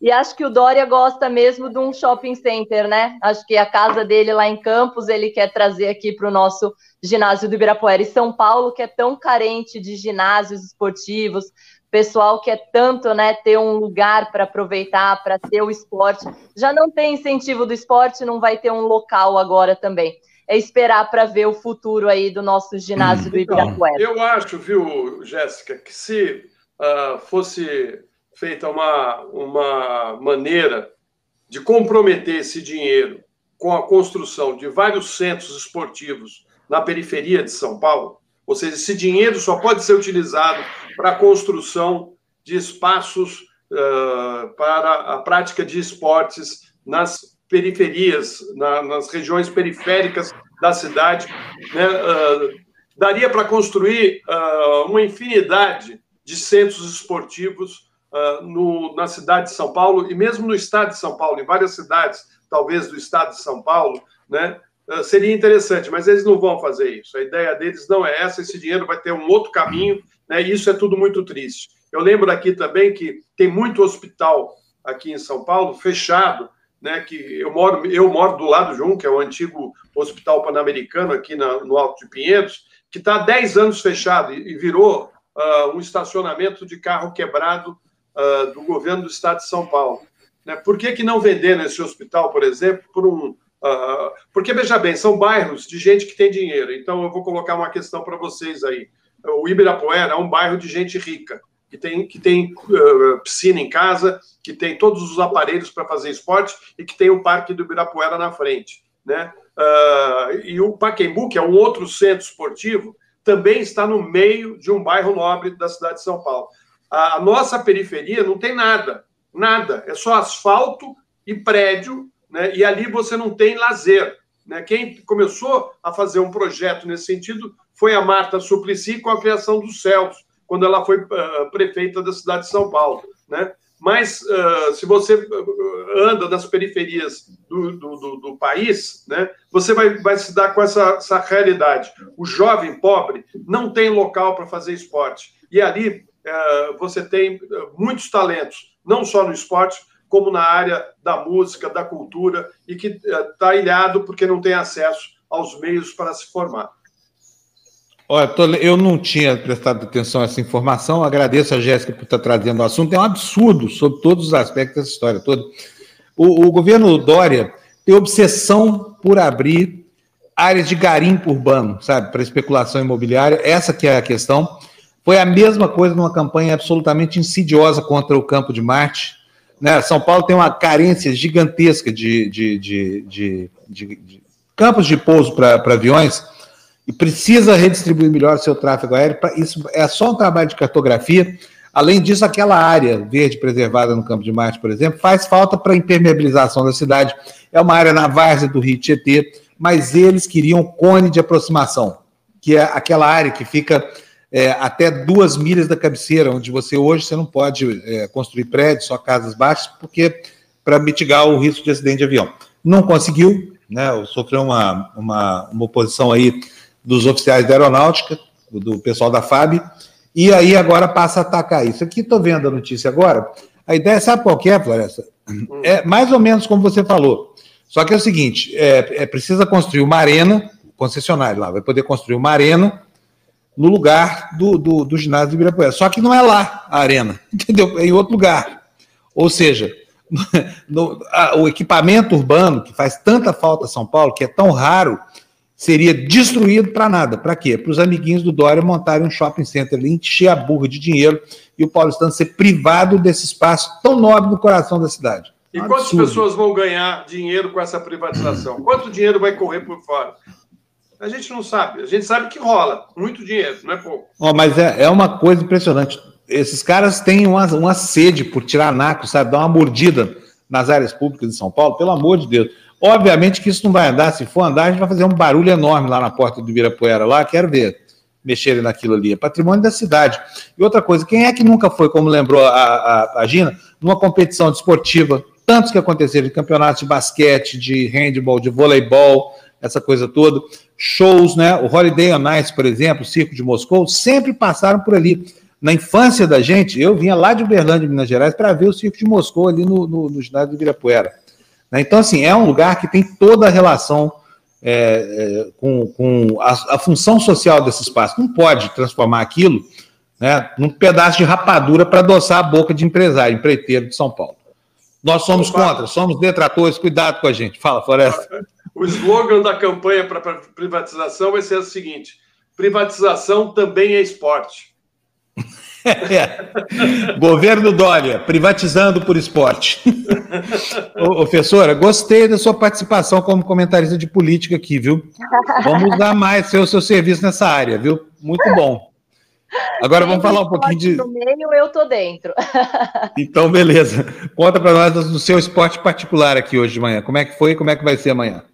E acho que o Dória gosta mesmo de um shopping center, né? Acho que a casa dele lá em Campos ele quer trazer aqui para o nosso ginásio do Ibirapuera. E São Paulo, que é tão carente de ginásios esportivos, pessoal quer tanto né, ter um lugar para aproveitar, para ter o esporte. Já não tem incentivo do esporte, não vai ter um local agora também. É esperar para ver o futuro aí do nosso ginásio do então, Ibirapuera. eu acho, viu, Jéssica, que se uh, fosse feita uma, uma maneira de comprometer esse dinheiro com a construção de vários centros esportivos na periferia de São Paulo, ou seja, esse dinheiro só pode ser utilizado para a construção de espaços uh, para a prática de esportes nas periferias, na, nas regiões periféricas da cidade. Né? Uh, daria para construir uh, uma infinidade de centros esportivos uh, no, na cidade de São Paulo e mesmo no estado de São Paulo, em várias cidades, talvez do estado de São Paulo, né? Uh, seria interessante, mas eles não vão fazer isso. A ideia deles não é essa. Esse dinheiro vai ter um outro caminho, né? E isso é tudo muito triste. Eu lembro aqui também que tem muito hospital aqui em São Paulo fechado, né? Que eu moro, eu moro do lado de um, que é o antigo Hospital Pan-Americano aqui na, no Alto de Pinheiros, que está há 10 anos fechado e, e virou uh, um estacionamento de carro quebrado uh, do governo do estado de São Paulo. Né? Por que, que não vender nesse hospital, por exemplo, por um. Uh, porque, veja bem, são bairros de gente que tem dinheiro. Então, eu vou colocar uma questão para vocês aí. O Ibirapuera é um bairro de gente rica, que tem, que tem uh, piscina em casa, que tem todos os aparelhos para fazer esporte e que tem o Parque do Ibirapuera na frente. Né? Uh, e o Paquembu, que é um outro centro esportivo, também está no meio de um bairro nobre da cidade de São Paulo. A nossa periferia não tem nada, nada, é só asfalto e prédio, né? e ali você não tem lazer. Né? Quem começou a fazer um projeto nesse sentido foi a Marta Suplicy com a criação dos céus, quando ela foi uh, prefeita da cidade de São Paulo. Né? Mas uh, se você anda nas periferias do, do, do, do, país, né, você vai, vai se dar com essa, essa realidade. O jovem pobre não tem local para fazer esporte. E ali você tem é, muitos talentos, não só no esporte, como na área da música, da cultura, e que está é, ilhado porque não tem acesso aos meios para se formar. Olha, eu não tinha prestado atenção a essa informação, agradeço a Jéssica por estar trazendo o assunto, é um absurdo sobre todos os aspectos dessa história toda. O, o governo Dória tem obsessão por abrir áreas de garimpo urbano, sabe, para especulação imobiliária, essa que é a questão. Foi a mesma coisa numa campanha absolutamente insidiosa contra o Campo de Marte. Né? São Paulo tem uma carência gigantesca de, de, de, de, campos de pouso para aviões e precisa redistribuir melhor o seu tráfego aéreo. Isso é só um trabalho de cartografia. Além disso, aquela área verde preservada no Campo de Marte, por exemplo, faz falta para impermeabilização da cidade. É uma área na várzea do Rio Tietê, mas eles queriam cone de aproximação, que é aquela área que fica é, até duas milhas da cabeceira, onde você hoje você não pode é, construir prédios, só casas baixas, porque para mitigar o risco de acidente de avião. Não conseguiu, né, sofreu uma, uma, uma oposição aí dos oficiais da aeronáutica, do pessoal da FAB, e aí agora passa a atacar isso. Aqui estou vendo a notícia agora. A ideia, sabe qual que é, Floresta? É mais ou menos como você falou. Só que é o seguinte: é, é precisa construir uma arena, concessionário lá, vai poder construir uma arena no lugar do, do, do ginásio do Ibirapuera. Só que não é lá a arena, entendeu? É em outro lugar. Ou seja, no, a, o equipamento urbano que faz tanta falta a São Paulo, que é tão raro, seria destruído para nada. Para quê? Para os amiguinhos do Dória montarem um shopping center ali, encher a burra de dinheiro e o paulistano ser privado desse espaço tão nobre no coração da cidade. E quantas pessoas vão ganhar dinheiro com essa privatização? Quanto dinheiro vai correr por fora? A gente não sabe. A gente sabe que rola muito dinheiro, não é pouco. Oh, mas é, é uma coisa impressionante. Esses caras têm uma, uma sede por tirar naco, sabe? Dar uma mordida nas áreas públicas de São Paulo, pelo amor de Deus. Obviamente que isso não vai andar. Se for andar, a gente vai fazer um barulho enorme lá na porta do Ibirapuera. Lá, quero ver mexerem naquilo ali. É patrimônio da cidade. E outra coisa, quem é que nunca foi, como lembrou a, a, a Gina, numa competição desportiva, tantos que aconteceram de campeonatos de basquete, de handball, de voleibol, essa coisa toda, shows, né? O Holiday on Ice, por exemplo, o Circo de Moscou, sempre passaram por ali. Na infância da gente, eu vinha lá de Uberlândia, Minas Gerais, para ver o Circo de Moscou ali no, no, no ginásio do Ibirapuera. Né? Então, assim, é um lugar que tem toda a relação é, é, com, com a, a, função social desse espaço. Não pode transformar aquilo né, num pedaço de rapadura para adoçar a boca de empresário, empreiteiro de São Paulo. Nós somos Opa. contra, somos detratores, cuidado com a gente. Fala, Floresta. O slogan da campanha para privatização vai ser o seguinte: privatização também é esporte. É. Governo Dória, privatizando por esporte. Ô, professora, gostei da sua participação como comentarista de política aqui, viu? Vamos usar mais seu, seu serviço nessa área, viu? Muito bom. Agora vamos falar um pouquinho de. No meio eu tô dentro. Então, beleza. Conta para nós do seu esporte particular aqui hoje de manhã. Como é que foi e como é que vai ser amanhã?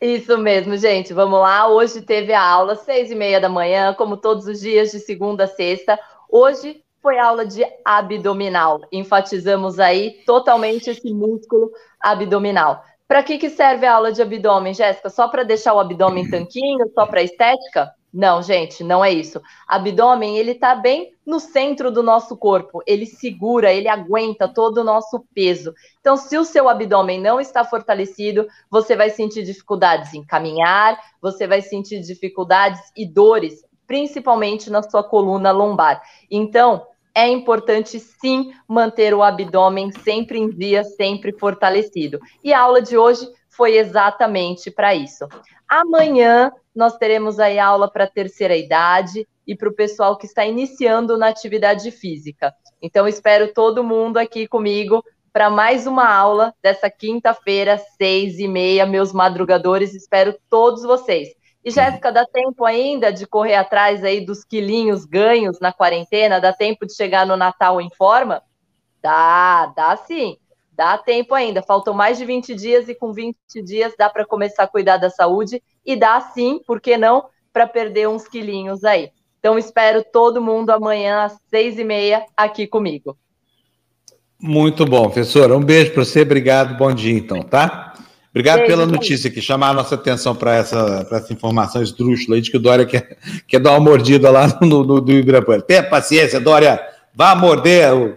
Isso mesmo, gente. Vamos lá. Hoje teve a aula, seis e meia da manhã, como todos os dias, de segunda a sexta. Hoje foi aula de abdominal. Enfatizamos aí totalmente esse músculo abdominal. Para que, que serve a aula de abdômen, Jéssica? Só para deixar o abdômen tanquinho? Só para estética? Não, gente, não é isso. Abdômen, ele está bem no centro do nosso corpo. Ele segura, ele aguenta todo o nosso peso. Então, se o seu abdômen não está fortalecido, você vai sentir dificuldades em caminhar, você vai sentir dificuldades e dores, principalmente na sua coluna lombar. Então, é importante sim manter o abdômen sempre em dia, sempre fortalecido. E a aula de hoje foi exatamente para isso. Amanhã nós teremos aí aula para terceira idade e para o pessoal que está iniciando na atividade física. Então, espero todo mundo aqui comigo para mais uma aula dessa quinta-feira, seis e meia, meus madrugadores. Espero todos vocês. E, Jéssica, dá tempo ainda de correr atrás aí dos quilinhos ganhos na quarentena? Dá tempo de chegar no Natal em forma? Dá, dá sim. Dá tempo ainda. Faltam mais de 20 dias e com 20 dias dá para começar a cuidar da saúde e dá sim, por que não, para perder uns quilinhos aí. Então, espero todo mundo amanhã às seis e meia aqui comigo. Muito bom, professora. Um beijo para você. Obrigado. Bom dia, então, tá? Obrigado beijo, pela notícia que chamar a nossa atenção para essa, essa informação esdrúxula aí de que o Dória quer, quer dar uma mordida lá no, no, no Ibirapuera. Tenha paciência, Dória. Vá morder o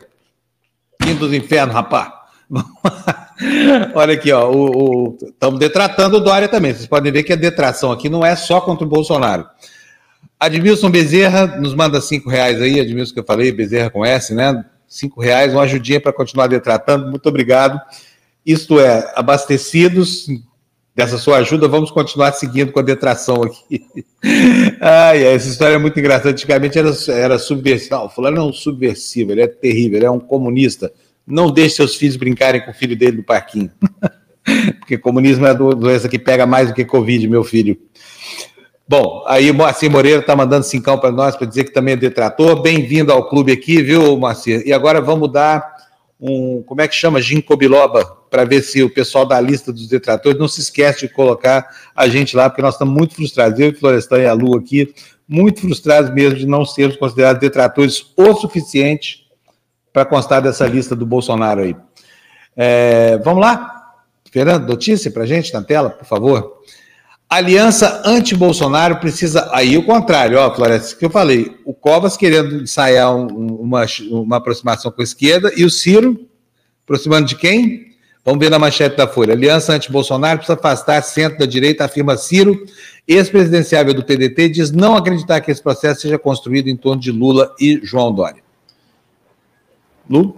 fim dos infernos, rapaz. Olha aqui, ó, estamos detratando o Dória também. Vocês podem ver que a detração aqui não é só contra o Bolsonaro. Admilson Bezerra nos manda cinco reais aí, Admilson que eu falei, Bezerra com S, né? Cinco reais, uma ajudinha para continuar detratando. Muito obrigado. Isto é, abastecidos dessa sua ajuda, vamos continuar seguindo com a detração aqui. Ai, essa história é muito engraçada. Antigamente era, era subversivo. fulano é um subversivo, ele é terrível, ele é um comunista não deixe seus filhos brincarem com o filho dele no parquinho. Porque comunismo é a doença que pega mais do que Covid, meu filho. Bom, aí o Moacir Moreira está mandando cincão para nós para dizer que também é detrator. Bem-vindo ao clube aqui, viu, Moacir? E agora vamos dar um, como é que chama, ginkgo biloba, para ver se o pessoal da lista dos detratores não se esquece de colocar a gente lá, porque nós estamos muito frustrados, eu e Florestan e a Lu aqui, muito frustrados mesmo de não sermos considerados detratores o suficiente para constar dessa lista do Bolsonaro aí. É, vamos lá? Fernando, notícia para gente na tela, por favor. Aliança anti-Bolsonaro precisa. Aí o contrário, ó, Floresta, que eu falei. O Covas querendo ensaiar um, uma, uma aproximação com a esquerda e o Ciro aproximando de quem? Vamos ver na manchete da Folha. Aliança anti-Bolsonaro precisa afastar centro da direita, afirma Ciro. Ex-presidenciável do PDT diz não acreditar que esse processo seja construído em torno de Lula e João Dória. Lu?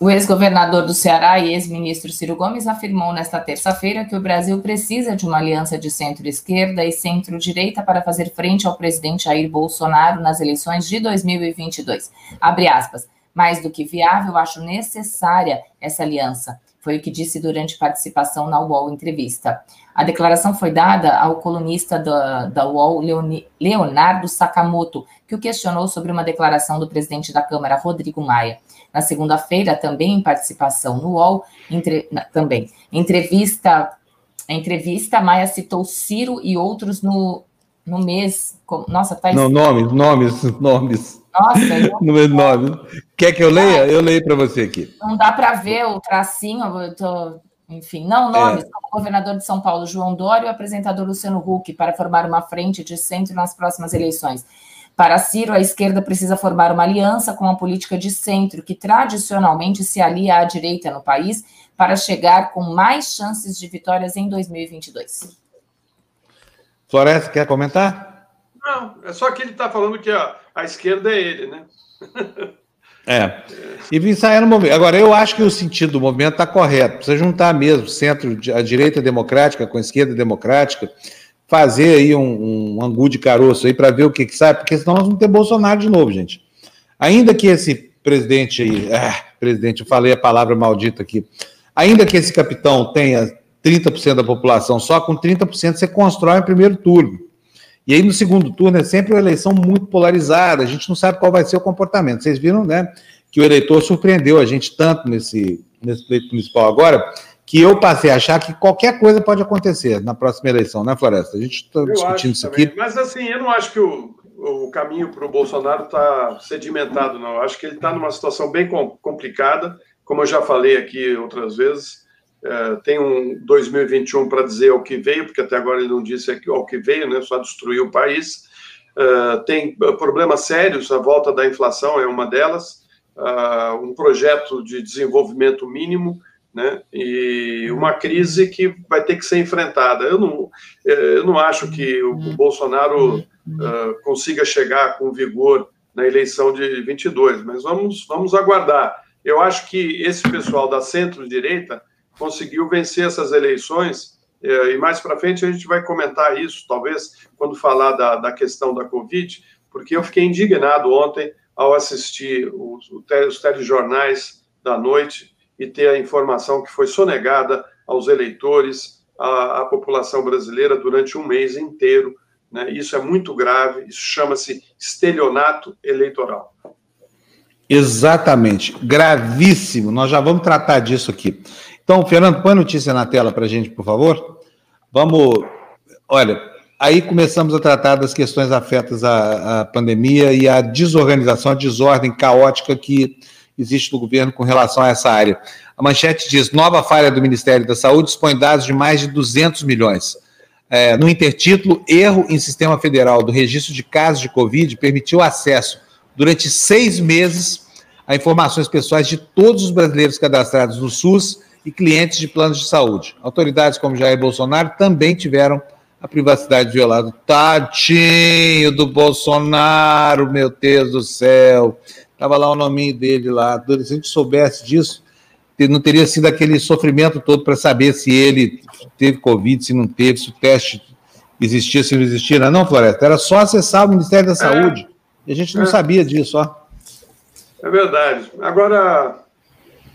O ex-governador do Ceará e ex-ministro Ciro Gomes afirmou nesta terça-feira que o Brasil precisa de uma aliança de centro-esquerda e centro-direita para fazer frente ao presidente Jair Bolsonaro nas eleições de 2022. Abre aspas. Mais do que viável, acho necessária essa aliança. Foi o que disse durante participação na UOL Entrevista. A declaração foi dada ao colunista da, da UOL, Leonardo Sakamoto, que o questionou sobre uma declaração do presidente da Câmara, Rodrigo Maia. Na segunda-feira, também em participação no UOL, entre, também, entrevista, entrevista, Maia citou Ciro e outros no, no mês. Nossa, tá. Não, nomes, nomes, nomes. Nossa, eu... no nome. Quer que eu leia? Eu leio para você aqui. Não dá para ver o tracinho, eu tô... enfim, não nomes, é. o governador de São Paulo, João Dório, e o apresentador Luciano Huck, para formar uma frente de centro nas próximas eleições. Para Ciro, a esquerda precisa formar uma aliança com a política de centro, que tradicionalmente se alia à direita no país, para chegar com mais chances de vitórias em 2022. Floresta, quer comentar? Não, é só que ele está falando que a, a esquerda é ele, né? É. E ensaiar no movimento. Agora, eu acho que o sentido do movimento está correto. Precisa juntar mesmo centro, a direita democrática com a esquerda democrática, fazer aí um, um angu de caroço aí para ver o que, que sai, porque senão nós vamos ter Bolsonaro de novo, gente. Ainda que esse presidente aí, ah, presidente, eu falei a palavra maldita aqui, ainda que esse capitão tenha 30% da população, só com 30% você constrói o primeiro turno. E aí, no segundo turno, é sempre uma eleição muito polarizada, a gente não sabe qual vai ser o comportamento. Vocês viram, né, que o eleitor surpreendeu a gente tanto nesse, nesse pleito municipal agora, que eu passei a achar que qualquer coisa pode acontecer na próxima eleição, né, Floresta? A gente está discutindo isso também. aqui. Mas, assim, eu não acho que o, o caminho para o Bolsonaro está sedimentado, não. Eu acho que ele está numa situação bem complicada, como eu já falei aqui outras vezes. É, tem um 2021 para dizer o que veio, porque até agora ele não disse o que veio, né? Só destruiu o país. É, tem problemas sérios, a volta da inflação é uma delas, é, um projeto de desenvolvimento mínimo, né? E uma crise que vai ter que ser enfrentada. Eu não, eu não acho que o Bolsonaro consiga chegar com vigor na eleição de 22, mas vamos, vamos aguardar. Eu acho que esse pessoal da centro-direita conseguiu vencer essas eleições, eh, e mais para frente a gente vai comentar isso, talvez quando falar da, da questão da Covid, porque eu fiquei indignado ontem ao assistir os, os telejornais da noite e ter a informação que foi sonegada aos eleitores, à, à população brasileira durante um mês inteiro. Né? Isso é muito grave, isso chama-se estelionato eleitoral. Exatamente, gravíssimo. Nós já vamos tratar disso aqui. Então, Fernando, põe a notícia na tela para a gente, por favor. Vamos. Olha, aí começamos a tratar das questões afetas à, à pandemia e à desorganização, à desordem caótica que existe no governo com relação a essa área. A manchete diz: nova falha do Ministério da Saúde expõe dados de mais de 200 milhões. É, no intertítulo, erro em sistema federal do registro de casos de Covid permitiu acesso durante seis meses a informações pessoais de todos os brasileiros cadastrados no SUS e clientes de planos de saúde. Autoridades como Jair Bolsonaro também tiveram a privacidade violada. Tadinho do Bolsonaro, meu Deus do céu. Estava lá o nominho dele lá. Se a gente soubesse disso, não teria sido aquele sofrimento todo para saber se ele teve Covid, se não teve, se o teste existia, se não existia. Não, não Floresta, era só acessar o Ministério da é. Saúde. É, e a gente não é. sabia disso, ó. É verdade. Agora,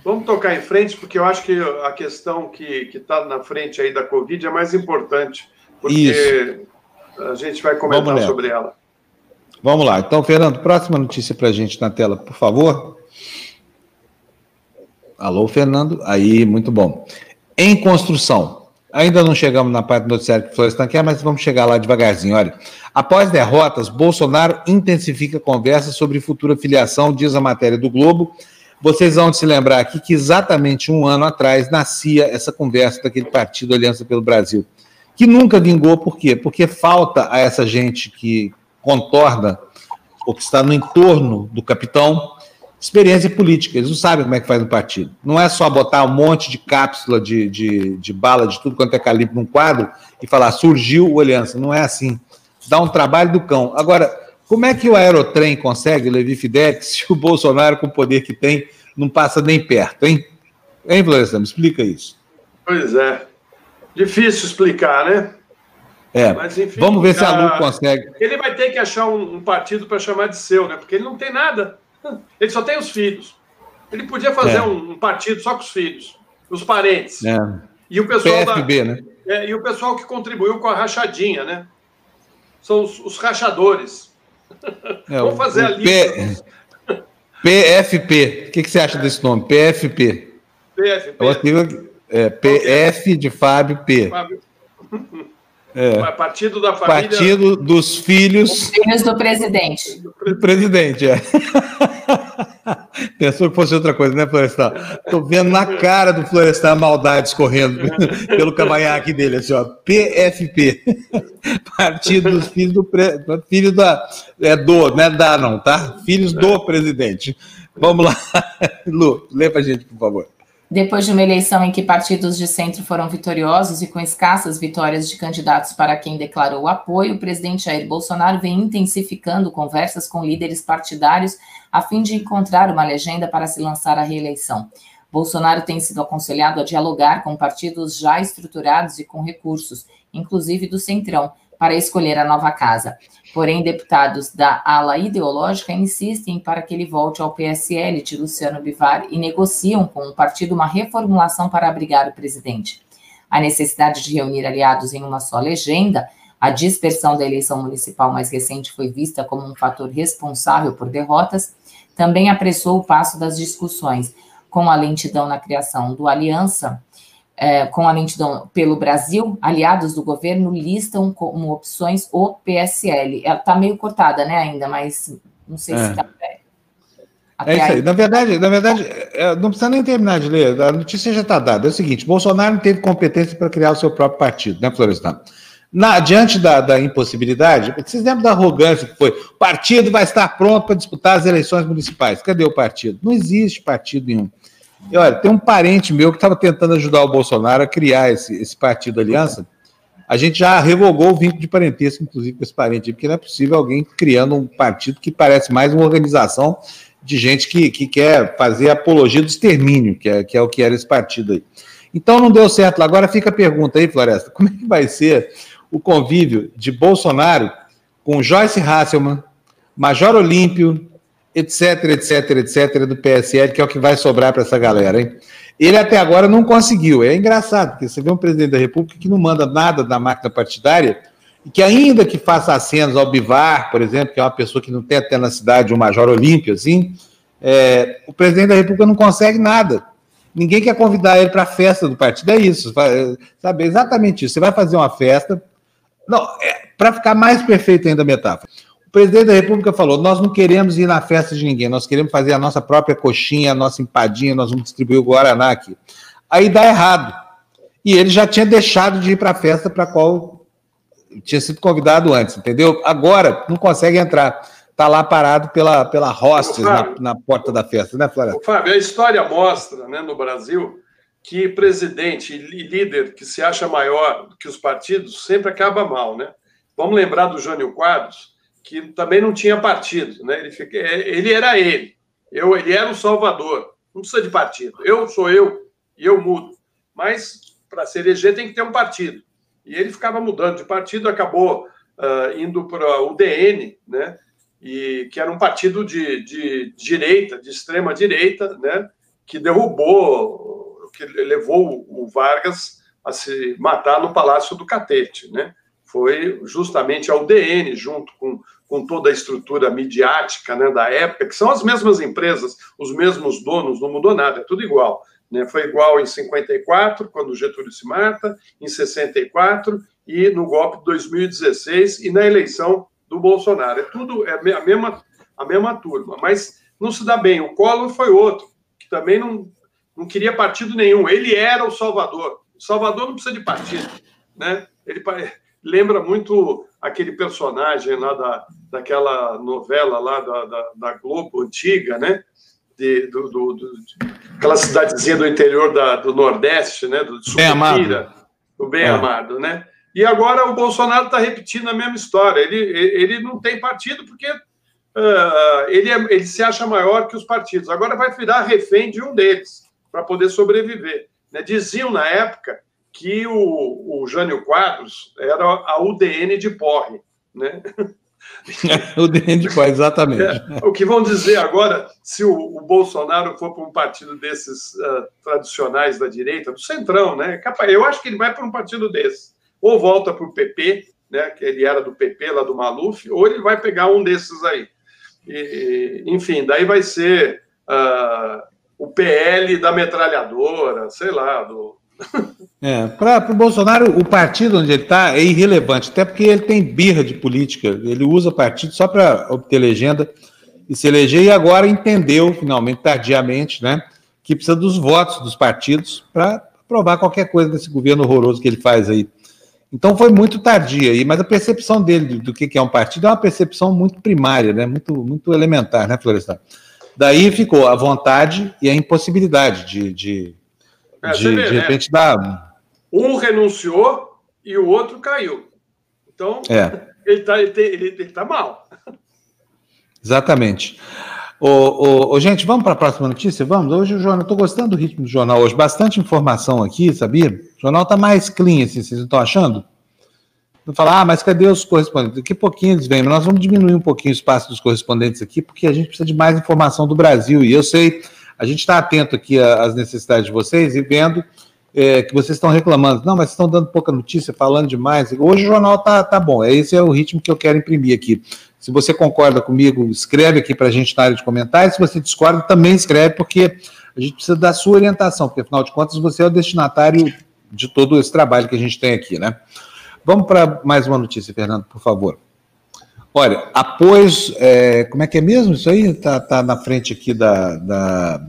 Vamos tocar em frente, porque eu acho que a questão que está na frente aí da Covid é mais importante, porque Isso. a gente vai comentar sobre ela. Vamos lá. Então, Fernando, próxima notícia para a gente na tela, por favor. Alô, Fernando. Aí, muito bom. Em construção. Ainda não chegamos na parte do noticiário que Florestan quer, mas vamos chegar lá devagarzinho. Olha, após derrotas, Bolsonaro intensifica conversas sobre futura filiação, diz a matéria do Globo. Vocês vão se lembrar aqui que exatamente um ano atrás nascia essa conversa daquele partido Aliança pelo Brasil, que nunca vingou, por quê? Porque falta a essa gente que contorna ou que está no entorno do capitão experiência política. Eles não sabem como é que faz um partido. Não é só botar um monte de cápsula de, de, de bala, de tudo quanto é calibre num quadro e falar surgiu o Aliança. Não é assim. Dá um trabalho do cão. Agora, como é que o aerotrem consegue, Levi Fidex, se o Bolsonaro, com o poder que tem, não passa nem perto, hein? Hein, Florestan? Me explica isso. Pois é. Difícil explicar, né? É. Mas, enfim, Vamos ver se a Lu consegue. Ele vai ter que achar um, um partido para chamar de seu, né? Porque ele não tem nada. Ele só tem os filhos. Ele podia fazer é. um, um, partido só com os filhos, os parentes. É. E o pessoal PFB, da, né? É, e o pessoal que contribuiu com a rachadinha, né? São os, os rachadores. É, Vamos fazer a lista. P... PFP. O que, que, você acha desse nome? PFP. PFP. É, PF de Fábio P. Fábio. É. Partido da família. Partido dos filhos. Os filhos do presidente. Do presidente, é. Pensou que fosse outra coisa, né, Florestal? Estou vendo na cara do Florestal a maldade escorrendo pelo cavanhaque dele, assim, ó. PFP. Partido dos filhos do pre... filho da é do, não é da não, tá? Filhos do presidente. Vamos lá. Lu, lê pra gente, por favor. Depois de uma eleição em que partidos de centro foram vitoriosos e com escassas vitórias de candidatos para quem declarou apoio, o presidente Jair Bolsonaro vem intensificando conversas com líderes partidários a fim de encontrar uma legenda para se lançar à reeleição. Bolsonaro tem sido aconselhado a dialogar com partidos já estruturados e com recursos, inclusive do Centrão, para escolher a nova casa. Porém, deputados da ala ideológica insistem para que ele volte ao PSL de Luciano Bivar e negociam com o partido uma reformulação para abrigar o presidente. A necessidade de reunir aliados em uma só legenda A dispersão da eleição municipal mais recente foi vista como um fator responsável por derrotas. Também apressou o passo das discussões, com a lentidão na criação do Aliança, é, com a lentidão pelo Brasil, aliados do governo listam como opções o PSL. Ela está meio cortada, né, ainda, mas não sei é. se está. É isso aí. Na verdade, na verdade, é, não precisa nem terminar de ler, a notícia já está dada. É o seguinte: Bolsonaro não teve competência para criar o seu próprio partido, né, Florestan? Na, diante da, da, impossibilidade, vocês lembram da arrogância que foi? O partido vai estar pronto para disputar as eleições municipais. Cadê o partido? Não existe partido nenhum. E olha, tem um parente meu que estava tentando ajudar o Bolsonaro a criar esse, esse partido Aliança. A gente já revogou o vínculo de parentesco, inclusive, com esse parente, porque não é possível alguém criando um partido que parece mais uma organização de gente que, que quer fazer apologia do extermínio, que é, que é o que era esse partido aí. Então não deu certo. Agora fica a pergunta aí, Floresta: como é que vai ser o convívio de Bolsonaro com Joyce Hasselman, Major Olímpio, etc, etc, etc, do PSL, que é o que vai sobrar para essa galera, hein? Ele até agora não conseguiu. É engraçado, porque você vê um presidente da República que não manda nada da máquina partidária e que, ainda que faça acenos ao Bivar, por exemplo, que é uma pessoa que não tem até na cidade um Major Olímpio, assim, é, o presidente da República não consegue nada. Ninguém quer convidar ele para a festa do partido. É isso, sabe? É exatamente isso. Você vai fazer uma festa. Não, é, para ficar mais perfeito ainda a metáfora. O presidente da República falou: nós não queremos ir na festa de ninguém, nós queremos fazer a nossa própria coxinha, a nossa empadinha, nós vamos distribuir o Guaraná aqui. Aí dá errado. E ele já tinha deixado de ir para a festa para a qual tinha sido convidado antes, entendeu? Agora não consegue entrar. Está lá parado pela, pela hostess na, na, porta da festa, né, Flávio? Fábio, a história mostra, né, no Brasil, que presidente e líder que se acha maior que os partidos sempre acaba mal, né? Vamos lembrar do Jânio Quadros, que também não tinha partido, né? Ele, fica, é, ele era ele, eu, ele era o Salvador, não precisa de partido. Eu sou eu e eu mudo, mas para se eleger tem que ter um partido. E ele ficava mudando de partido, acabou uh, indo para o DN, né? E que era um partido de, de direita, de extrema direita, né? Que derrubou, que levou o Vargas a se matar no Palácio do Catete, né? Foi justamente a UDN, junto com com toda a estrutura midiática né, da época, que são as mesmas empresas, os mesmos donos, não mudou nada, é tudo igual. Né? Foi igual em 54, quando Getúlio se mata, em 64 e no golpe de 2016 e na eleição do Bolsonaro. É tudo é a mesma, a mesma turma, mas não se dá bem. O Collor foi outro, que também não, não queria partido nenhum. Ele era o Salvador. O Salvador não precisa de partido. Né? Ele lembra muito aquele personagem lá da, daquela novela lá da, da, da Globo antiga, né? De, do, do, do, aquela cidadezinha do interior da, do Nordeste, né? Do Bem Amado. Do Bem é. Amado, né? E agora o Bolsonaro está repetindo a mesma história. Ele, ele não tem partido porque uh, ele, é, ele se acha maior que os partidos. Agora vai virar refém de um deles para poder sobreviver. Né? Diziam na época que o, o Jânio Quadros era a UDN de porre, né? o DN de exatamente. É, o que vão dizer agora, se o, o Bolsonaro for para um partido desses uh, tradicionais da direita, do Centrão, né? Eu acho que ele vai para um partido desses. Ou volta para o PP, né? Que ele era do PP, lá do Maluf, ou ele vai pegar um desses aí. E, enfim, daí vai ser uh, o PL da metralhadora, sei lá, do, é, para o Bolsonaro, o partido onde ele está é irrelevante, até porque ele tem birra de política, ele usa partido só para obter legenda e se eleger, e agora entendeu, finalmente, tardiamente, né, que precisa dos votos dos partidos para aprovar qualquer coisa desse governo horroroso que ele faz aí. Então foi muito tardia aí, mas a percepção dele do que é um partido é uma percepção muito primária, né, muito, muito elementar, né, Florestan? Daí ficou a vontade e a impossibilidade de, de é, de, vê, de né? repente dá. Um renunciou e o outro caiu. Então, é. ele está ele, ele, ele tá mal. Exatamente. Ô, ô, ô, gente, vamos para a próxima notícia? Vamos? Hoje o jornal, estou gostando do ritmo do jornal hoje, bastante informação aqui, sabia? O jornal está mais clean, assim, vocês não estão achando? Não falar, ah, mas cadê os correspondentes? Daqui a pouquinho eles vêm, mas nós vamos diminuir um pouquinho o espaço dos correspondentes aqui, porque a gente precisa de mais informação do Brasil. E eu sei a gente está atento aqui às necessidades de vocês e vendo é, que vocês estão reclamando. Não, mas estão dando pouca notícia, falando demais. Hoje o jornal tá, tá bom. Esse é o ritmo que eu quero imprimir aqui. Se você concorda comigo, escreve aqui para a gente na área de comentários. Se você discorda, também escreve, porque a gente precisa da sua orientação, porque afinal de contas você é o destinatário de todo esse trabalho que a gente tem aqui, né? Vamos para mais uma notícia, Fernando, por favor. Olha, após. É, como é que é mesmo isso aí? Está tá na frente aqui da, da,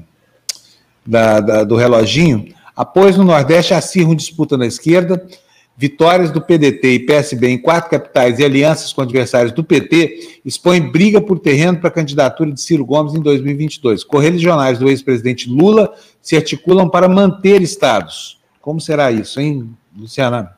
da, da, do reloginho. Após no Nordeste acirram disputa na esquerda, vitórias do PDT e PSB em quatro capitais e alianças com adversários do PT expõem briga por terreno para a candidatura de Ciro Gomes em 2022. Correligionários do ex-presidente Lula se articulam para manter estados. Como será isso, hein, Luciana?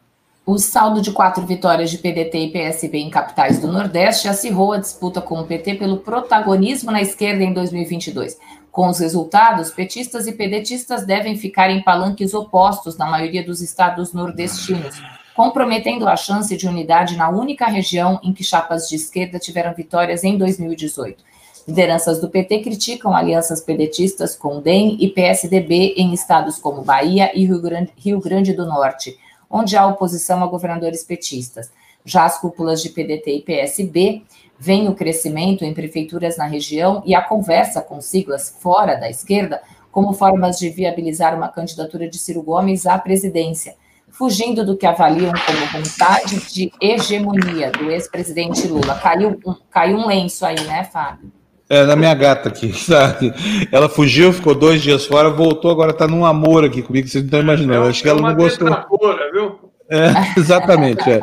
O saldo de quatro vitórias de PDT e PSB em capitais do Nordeste acirrou a disputa com o PT pelo protagonismo na esquerda em 2022. Com os resultados, petistas e pedetistas devem ficar em palanques opostos na maioria dos estados nordestinos, comprometendo a chance de unidade na única região em que chapas de esquerda tiveram vitórias em 2018. Lideranças do PT criticam alianças pedetistas com DEM e PSDB em estados como Bahia e Rio Grande, Rio Grande do Norte onde há oposição a governadores petistas. Já as cúpulas de PDT e PSB veem o crescimento em prefeituras na região e a conversa com siglas fora da esquerda como formas de viabilizar uma candidatura de Ciro Gomes à presidência, fugindo do que avaliam como vontade de hegemonia do ex-presidente Lula. Caiu, caiu um lenço aí, né, Fábio? É, da minha gata aqui, sabe? Ela fugiu, ficou dois dias fora, voltou, agora tá num amor aqui comigo, vocês não estão imaginando. Acho que ela não gostou. Viu? É, exatamente. É.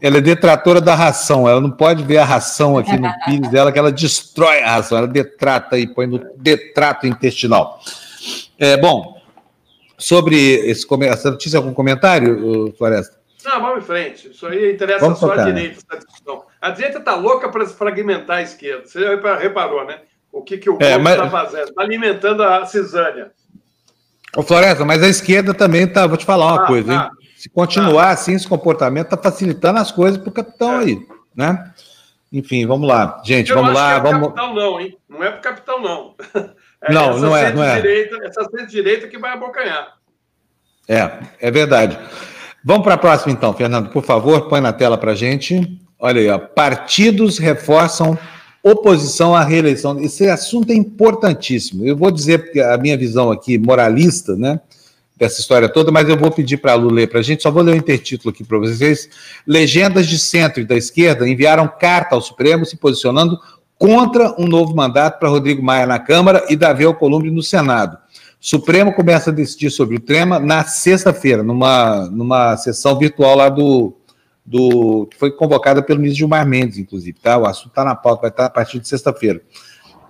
Ela é detratora da ração, ela não pode ver a ração aqui no pires dela, que ela destrói a ração, ela detrata e põe no detrato intestinal. É, bom, sobre esse, essa notícia, algum comentário, Floresta? Não, vamos em frente. Isso aí interessa vamos só tocar, a direita, essa discussão. A direita está louca para fragmentar a esquerda. Você já reparou, né? O que, que o é, povo está mas... fazendo? Está alimentando a cisânia. Ô, Floresta, mas a esquerda também está. Vou te falar uma ah, coisa, hein? Ah, Se continuar ah. assim, esse comportamento está facilitando as coisas para o capitão é. aí, né? Enfim, vamos lá. Gente, Eu vamos lá. é vamos... capitão, não, hein? Não é para o capitão, não. É não, não é, não é. Essa centro-direita que vai abocanhar. É, é verdade. Vamos para a próxima, então, Fernando, por favor, põe na tela para gente. Olha aí, ó. partidos reforçam oposição à reeleição. Esse assunto é importantíssimo. Eu vou dizer a minha visão aqui moralista, né, dessa história toda, mas eu vou pedir para a Lu ler para a gente, só vou ler o intertítulo aqui para vocês. Legendas de centro e da esquerda enviaram carta ao Supremo se posicionando contra um novo mandato para Rodrigo Maia na Câmara e Davi Alcolumbre no Senado. Supremo começa a decidir sobre o tema na sexta-feira, numa, numa sessão virtual lá do, do. que foi convocada pelo ministro Gilmar Mendes, inclusive, tá? O assunto está na pauta, vai estar a partir de sexta-feira.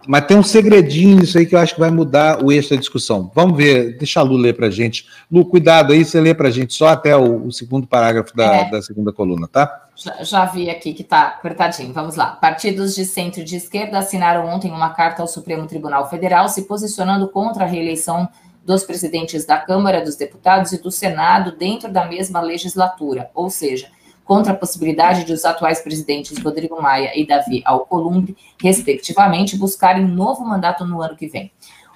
Mas tem um segredinho nisso aí que eu acho que vai mudar o eixo da discussão. Vamos ver, deixa a Lu ler para a gente. Lu, cuidado aí, você lê para a gente só até o, o segundo parágrafo da, é. da segunda coluna, tá? Já, já vi aqui que está apertadinho. Vamos lá. Partidos de centro e de esquerda assinaram ontem uma carta ao Supremo Tribunal Federal se posicionando contra a reeleição dos presidentes da Câmara dos Deputados e do Senado dentro da mesma legislatura, ou seja, contra a possibilidade de os atuais presidentes Rodrigo Maia e Davi Alcolumbre, respectivamente, buscarem novo mandato no ano que vem.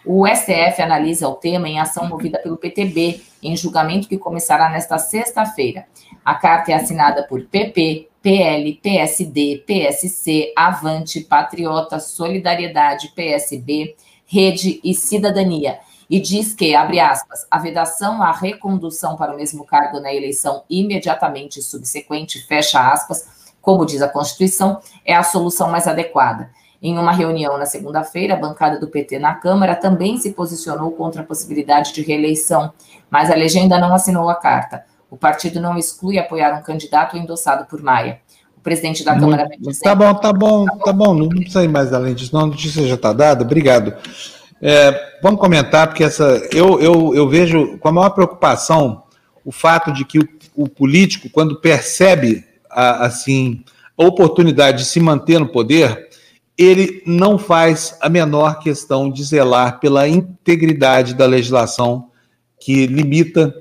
O STF analisa o tema em ação movida pelo PTB, em julgamento que começará nesta sexta-feira. A carta é assinada por PP, PL, PSD, PSC, Avante, Patriota, Solidariedade, PSB, Rede e Cidadania. E diz que, abre aspas, a vedação à recondução para o mesmo cargo na eleição imediatamente subsequente, fecha aspas, como diz a Constituição, é a solução mais adequada. Em uma reunião na segunda-feira, a bancada do PT na Câmara também se posicionou contra a possibilidade de reeleição, mas a legenda não assinou a carta. O partido não exclui apoiar um candidato endossado por Maia. O presidente da Câmara. Tá bom, tá bom, tá bom, não precisa ir mais além disso, não, a notícia já está dada, obrigado. É, vamos comentar, porque essa, eu, eu, eu vejo com a maior preocupação o fato de que o, o político, quando percebe a, assim a oportunidade de se manter no poder, ele não faz a menor questão de zelar pela integridade da legislação que limita,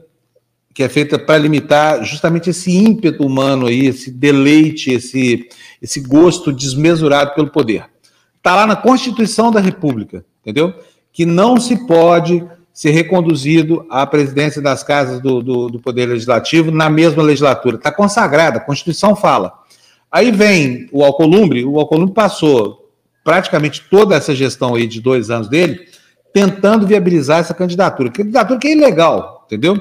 que é feita para limitar justamente esse ímpeto humano aí, esse deleite, esse, esse gosto desmesurado pelo poder. Está lá na Constituição da República, entendeu? Que não se pode ser reconduzido à presidência das casas do, do, do Poder Legislativo na mesma legislatura. Está consagrada, a Constituição fala. Aí vem o Alcolumbre, o Alcolumbre passou praticamente toda essa gestão aí de dois anos dele tentando viabilizar essa candidatura. Candidatura que é ilegal, entendeu?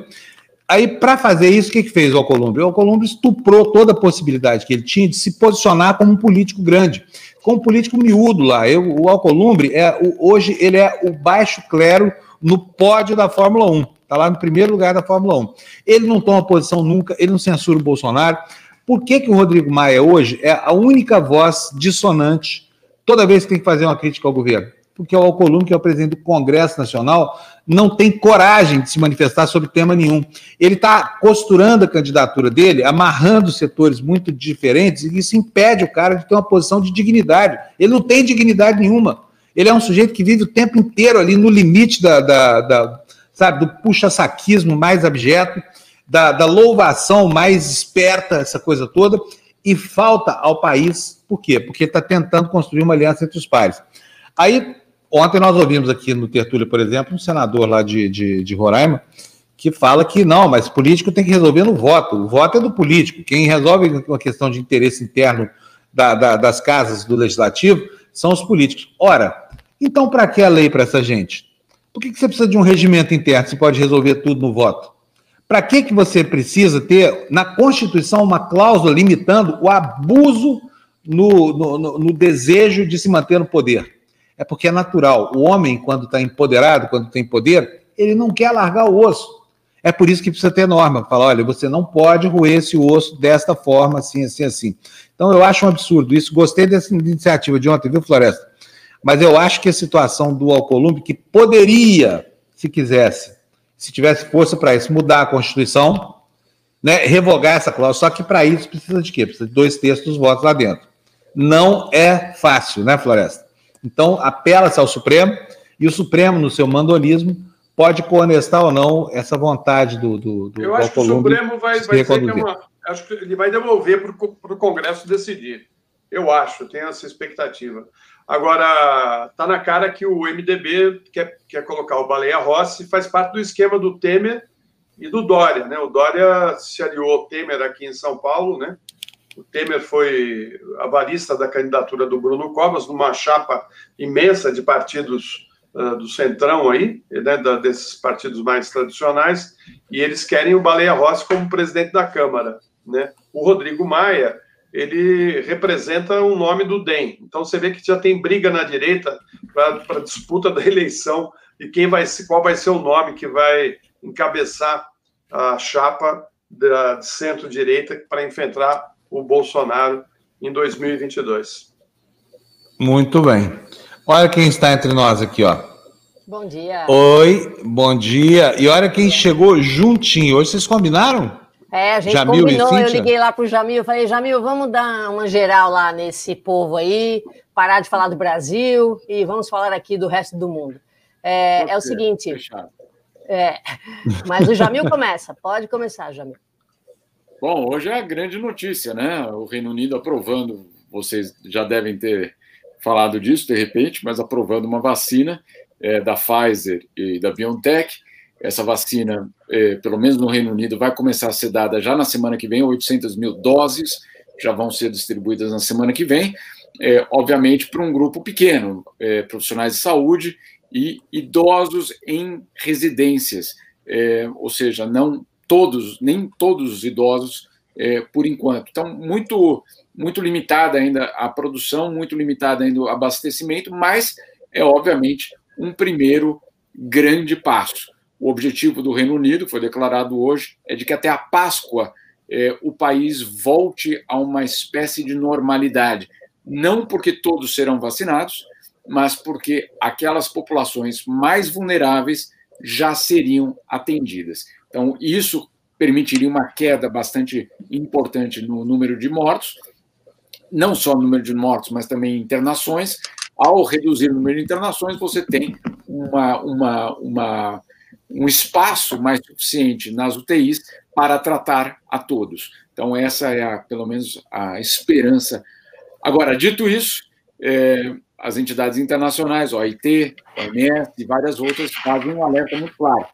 Aí, para fazer isso, o que, que fez o Alcolumbre? O Alcolumbre estuprou toda a possibilidade que ele tinha de se posicionar como um político grande, como um político miúdo lá. Eu, o Alcolumbre, é, o, hoje, ele é o baixo clero no pódio da Fórmula 1. Está lá no primeiro lugar da Fórmula 1. Ele não toma posição nunca, ele não censura o Bolsonaro. Por que, que o Rodrigo Maia hoje é a única voz dissonante toda vez que tem que fazer uma crítica ao governo? Porque o Alcolumbre, que é o presidente do Congresso Nacional, não tem coragem de se manifestar sobre tema nenhum. Ele está costurando a candidatura dele, amarrando setores muito diferentes, e isso impede o cara de ter uma posição de dignidade. Ele não tem dignidade nenhuma. Ele é um sujeito que vive o tempo inteiro ali no limite da, da, da sabe, do puxa-saquismo mais abjeto, da, da louvação mais esperta, essa coisa toda, e falta ao país, por quê? Porque está tentando construir uma aliança entre os pares. Aí Ontem nós ouvimos aqui no Tertúlia, por exemplo, um senador lá de, de, de Roraima que fala que não, mas político tem que resolver no voto. O voto é do político. Quem resolve uma questão de interesse interno da, da, das casas do legislativo são os políticos. Ora, então para que a lei para essa gente? Por que, que você precisa de um regimento interno se pode resolver tudo no voto? Para que, que você precisa ter na Constituição uma cláusula limitando o abuso no, no, no, no desejo de se manter no poder? É porque é natural. O homem, quando está empoderado, quando tem poder, ele não quer largar o osso. É por isso que precisa ter norma. Fala, olha, você não pode roer esse osso desta forma, assim, assim, assim. Então, eu acho um absurdo isso. Gostei dessa iniciativa de ontem, viu, Floresta? Mas eu acho que a situação do Alcolumbre, que poderia, se quisesse, se tivesse força para isso, mudar a Constituição, né, revogar essa cláusula, só que para isso precisa de quê? Precisa de dois terços dos votos lá dentro. Não é fácil, né, Floresta? Então, apela-se ao Supremo, e o Supremo, no seu mandolismo, pode conestar ou não essa vontade do, do, do Eu acho que o Supremo vai, vai dizer que é uma, acho que ele vai devolver para o Congresso decidir. Eu acho, tenho essa expectativa. Agora, está na cara que o MDB quer, quer colocar o Baleia Rossi, faz parte do esquema do Temer e do Dória. Né? O Dória se aliou ao Temer aqui em São Paulo, né? O Temer foi avarista da candidatura do Bruno Covas, numa chapa imensa de partidos uh, do Centrão aí, né, da, desses partidos mais tradicionais, e eles querem o Baleia Rossi como presidente da Câmara. Né? O Rodrigo Maia, ele representa o nome do DEM. Então você vê que já tem briga na direita para a disputa da eleição e quem vai qual vai ser o nome que vai encabeçar a chapa da centro-direita para enfrentar o Bolsonaro em 2022. Muito bem. Olha quem está entre nós aqui, ó. Bom dia. Oi, bom dia. E olha quem chegou juntinho. Hoje vocês combinaram? É, a gente Jamil combinou. Eu liguei lá pro Jamil, falei, Jamil, vamos dar uma geral lá nesse povo aí, parar de falar do Brasil e vamos falar aqui do resto do mundo. É, é o seguinte. É, mas o Jamil começa. Pode começar, Jamil. Bom, hoje é a grande notícia, né? O Reino Unido aprovando, vocês já devem ter falado disso de repente, mas aprovando uma vacina é, da Pfizer e da BioNTech. Essa vacina, é, pelo menos no Reino Unido, vai começar a ser dada já na semana que vem, 800 mil doses já vão ser distribuídas na semana que vem, é, obviamente para um grupo pequeno, é, profissionais de saúde e idosos em residências, é, ou seja, não todos, nem todos os idosos é, por enquanto. Então, muito, muito limitada ainda a produção, muito limitada ainda o abastecimento, mas é obviamente um primeiro grande passo. O objetivo do Reino Unido, que foi declarado hoje, é de que até a Páscoa é, o país volte a uma espécie de normalidade. Não porque todos serão vacinados, mas porque aquelas populações mais vulneráveis já seriam atendidas. Então, isso permitiria uma queda bastante importante no número de mortos, não só no número de mortos, mas também internações. Ao reduzir o número de internações, você tem uma, uma, uma, um espaço mais suficiente nas UTIs para tratar a todos. Então, essa é, a, pelo menos, a esperança. Agora, dito isso, é, as entidades internacionais, OIT, OMS e várias outras, fazem um alerta muito claro.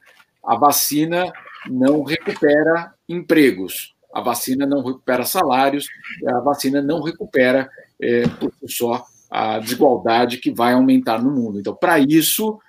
A vacina não recupera empregos, a vacina não recupera salários, a vacina não recupera, é, por si só, a desigualdade que vai aumentar no mundo. Então, para isso,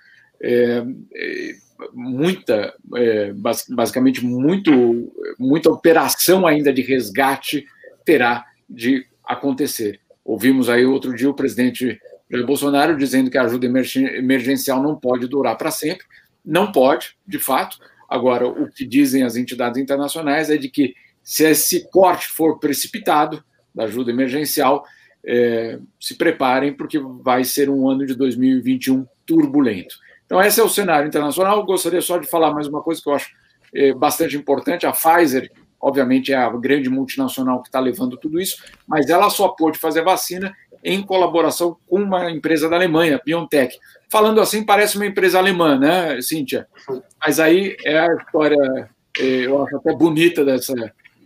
é, é, muita, é, basicamente, muito, muita operação ainda de resgate terá de acontecer. Ouvimos aí outro dia o presidente Bolsonaro dizendo que a ajuda emergencial não pode durar para sempre. Não pode, de fato. Agora, o que dizem as entidades internacionais é de que se esse corte for precipitado da ajuda emergencial, é, se preparem, porque vai ser um ano de 2021 turbulento. Então, esse é o cenário internacional. Eu gostaria só de falar mais uma coisa que eu acho é, bastante importante. A Pfizer, obviamente, é a grande multinacional que está levando tudo isso, mas ela só pôde fazer vacina em colaboração com uma empresa da Alemanha, BioNTech. Falando assim, parece uma empresa alemã, né, Cíntia? Mas aí é a história, é, eu acho até bonita dessa,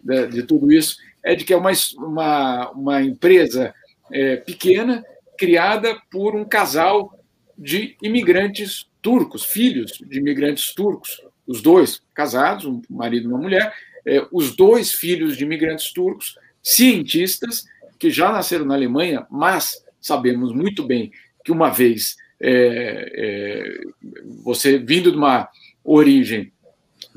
de, de tudo isso, é de que é uma, uma, uma empresa é, pequena, criada por um casal de imigrantes turcos, filhos de imigrantes turcos, os dois casados, um marido e uma mulher, é, os dois filhos de imigrantes turcos, cientistas, que já nasceram na Alemanha, mas sabemos muito bem que uma vez é, é, você vindo de uma origem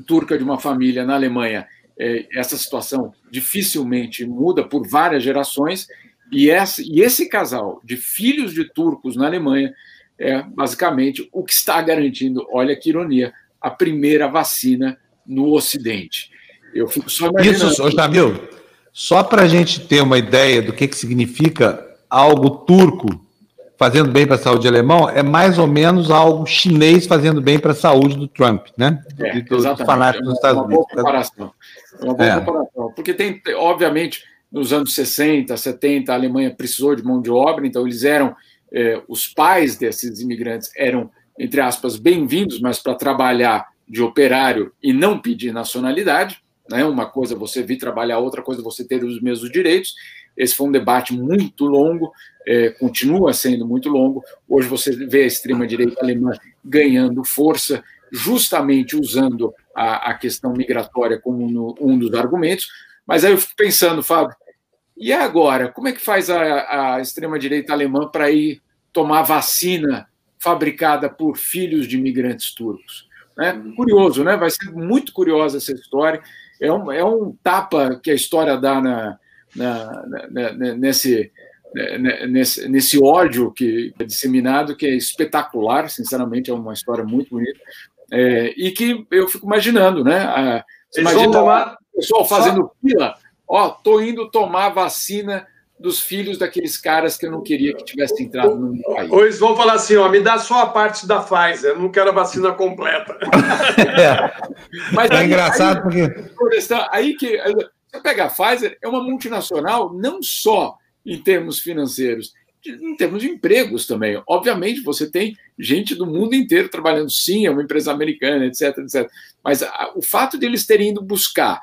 turca de uma família na Alemanha, é, essa situação dificilmente muda por várias gerações, e esse, e esse casal de filhos de turcos na Alemanha é basicamente o que está garantindo, olha que ironia, a primeira vacina no Ocidente. Eu fico só imaginando. Isso, Jamil, só para a gente ter uma ideia do que, que significa algo turco fazendo bem para a saúde alemão, é mais ou menos algo chinês fazendo bem para a saúde do Trump, né? É, e dos fanáticos dos Estados Unidos. Boa comparação. Uma boa é. comparação. Porque tem, obviamente, nos anos 60, 70, a Alemanha precisou de mão de obra, então eles eram, eh, os pais desses imigrantes eram, entre aspas, bem-vindos, mas para trabalhar de operário e não pedir nacionalidade. Né? Uma coisa é você vir trabalhar, outra coisa é você ter os mesmos direitos. Esse foi um debate muito longo, é, continua sendo muito longo. Hoje você vê a extrema-direita alemã ganhando força, justamente usando a, a questão migratória como no, um dos argumentos. Mas aí eu fico pensando, Fábio, e agora? Como é que faz a, a extrema-direita alemã para ir tomar vacina fabricada por filhos de imigrantes turcos? É curioso, né? Vai ser muito curiosa essa história é um, é um tapa que a história dá na, na, na, nesse, nesse, nesse ódio que é disseminado, que é espetacular, sinceramente, é uma história muito bonita, é, e que eu fico imaginando, né? A, você imagina tomar... o pessoal fazendo fila, ó, tô indo tomar vacina dos filhos daqueles caras que eu não queria que tivesse entrado no meu país. Ou eles vão falar assim, ó, me dá só a parte da Pfizer, eu não quero a vacina completa. é. Mas é aí, engraçado aí, porque... Aí que você pega a Pfizer, é uma multinacional não só em termos financeiros, em termos de empregos também. Obviamente, você tem gente do mundo inteiro trabalhando, sim, é uma empresa americana, etc, etc. Mas a, o fato de eles terem ido buscar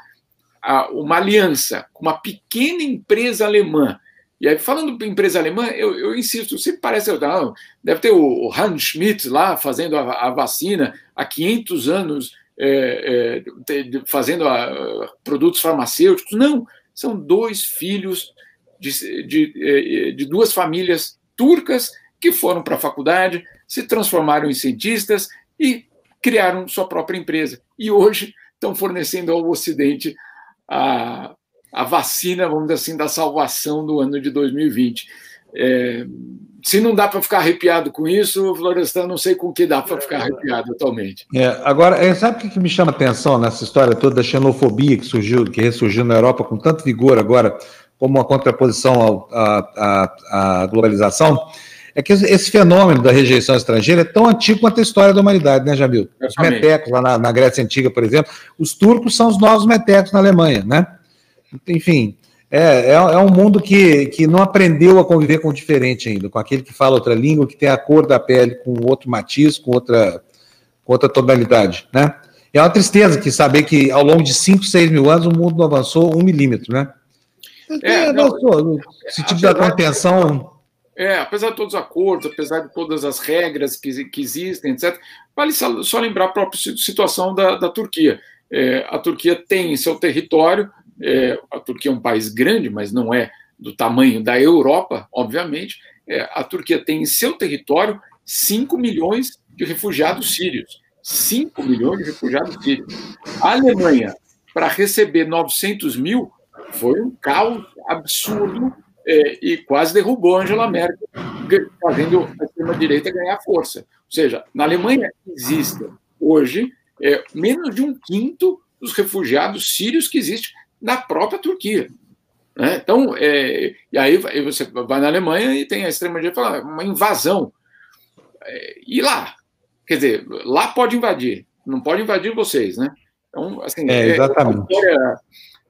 a, uma aliança com uma pequena empresa alemã e aí, falando de empresa alemã, eu, eu insisto, sempre parece. Não, deve ter o Hans Schmidt lá fazendo a, a vacina há 500 anos, é, é, fazendo a, produtos farmacêuticos. Não, são dois filhos de, de, é, de duas famílias turcas que foram para a faculdade, se transformaram em cientistas e criaram sua própria empresa. E hoje estão fornecendo ao Ocidente a, a vacina, vamos dizer assim, da salvação do ano de 2020. É, se não dá para ficar arrepiado com isso, Florestan, não sei com que dá para ficar arrepiado atualmente. É, agora, é, sabe o que me chama atenção nessa história toda da xenofobia que surgiu, que ressurgiu na Europa com tanto vigor agora, como uma contraposição à globalização? É que esse fenômeno da rejeição estrangeira é tão antigo quanto a história da humanidade, né, Jamil? Os metecos lá na, na Grécia Antiga, por exemplo, os turcos são os novos metecos na Alemanha, né? enfim, é, é, é, um mundo que, que não aprendeu a conviver com o diferente ainda, com aquele que fala outra língua, que tem a cor da pele com outro matiz, com outra, com outra tonalidade, né? É uma tristeza que saber que ao longo de 5, 6 mil anos o mundo não avançou um milímetro, né? É, não, avançou. Esse tipo de contenção... É, apesar de todos os acordos, apesar de todas as regras que, que existem, etc., vale só, só lembrar a própria situação da, da Turquia. É, a Turquia tem em seu território, é, a Turquia é um país grande, mas não é do tamanho da Europa, obviamente. É, a Turquia tem em seu território 5 milhões de refugiados sírios. 5 milhões de refugiados sírios. A Alemanha, para receber 900 mil, foi um caos absurdo é, e quase derrubou Angela Merkel, fazendo a extrema-direita ganhar força. Ou seja, na Alemanha existem hoje é, menos de um quinto dos refugiados sírios que existem na própria Turquia. Né? Então, é, e aí você vai na Alemanha e tem a extrema-direita fala uma invasão. É, e lá? Quer dizer, lá pode invadir, não pode invadir vocês, né? Então, assim, é, exatamente. É história,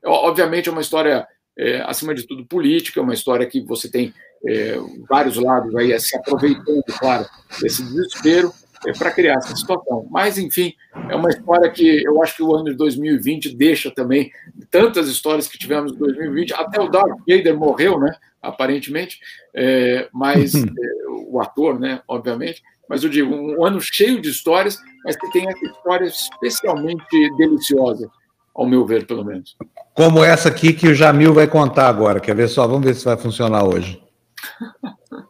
obviamente é uma história, é, acima de tudo, política, é uma história que você tem é, vários lados aí se aproveitando, claro, desse desespero é, para criar essa situação. Mas, enfim, é uma história que eu acho que o ano de 2020 deixa também tantas histórias que tivemos em 2020. Até o Darth Vader morreu, né? Aparentemente, é, mas é, o ator, né? Obviamente. Mas eu digo, um ano cheio de histórias, mas que tem essa história especialmente deliciosa, ao meu ver, pelo menos. Como essa aqui que o Jamil vai contar agora. Quer ver só? Vamos ver se vai funcionar hoje.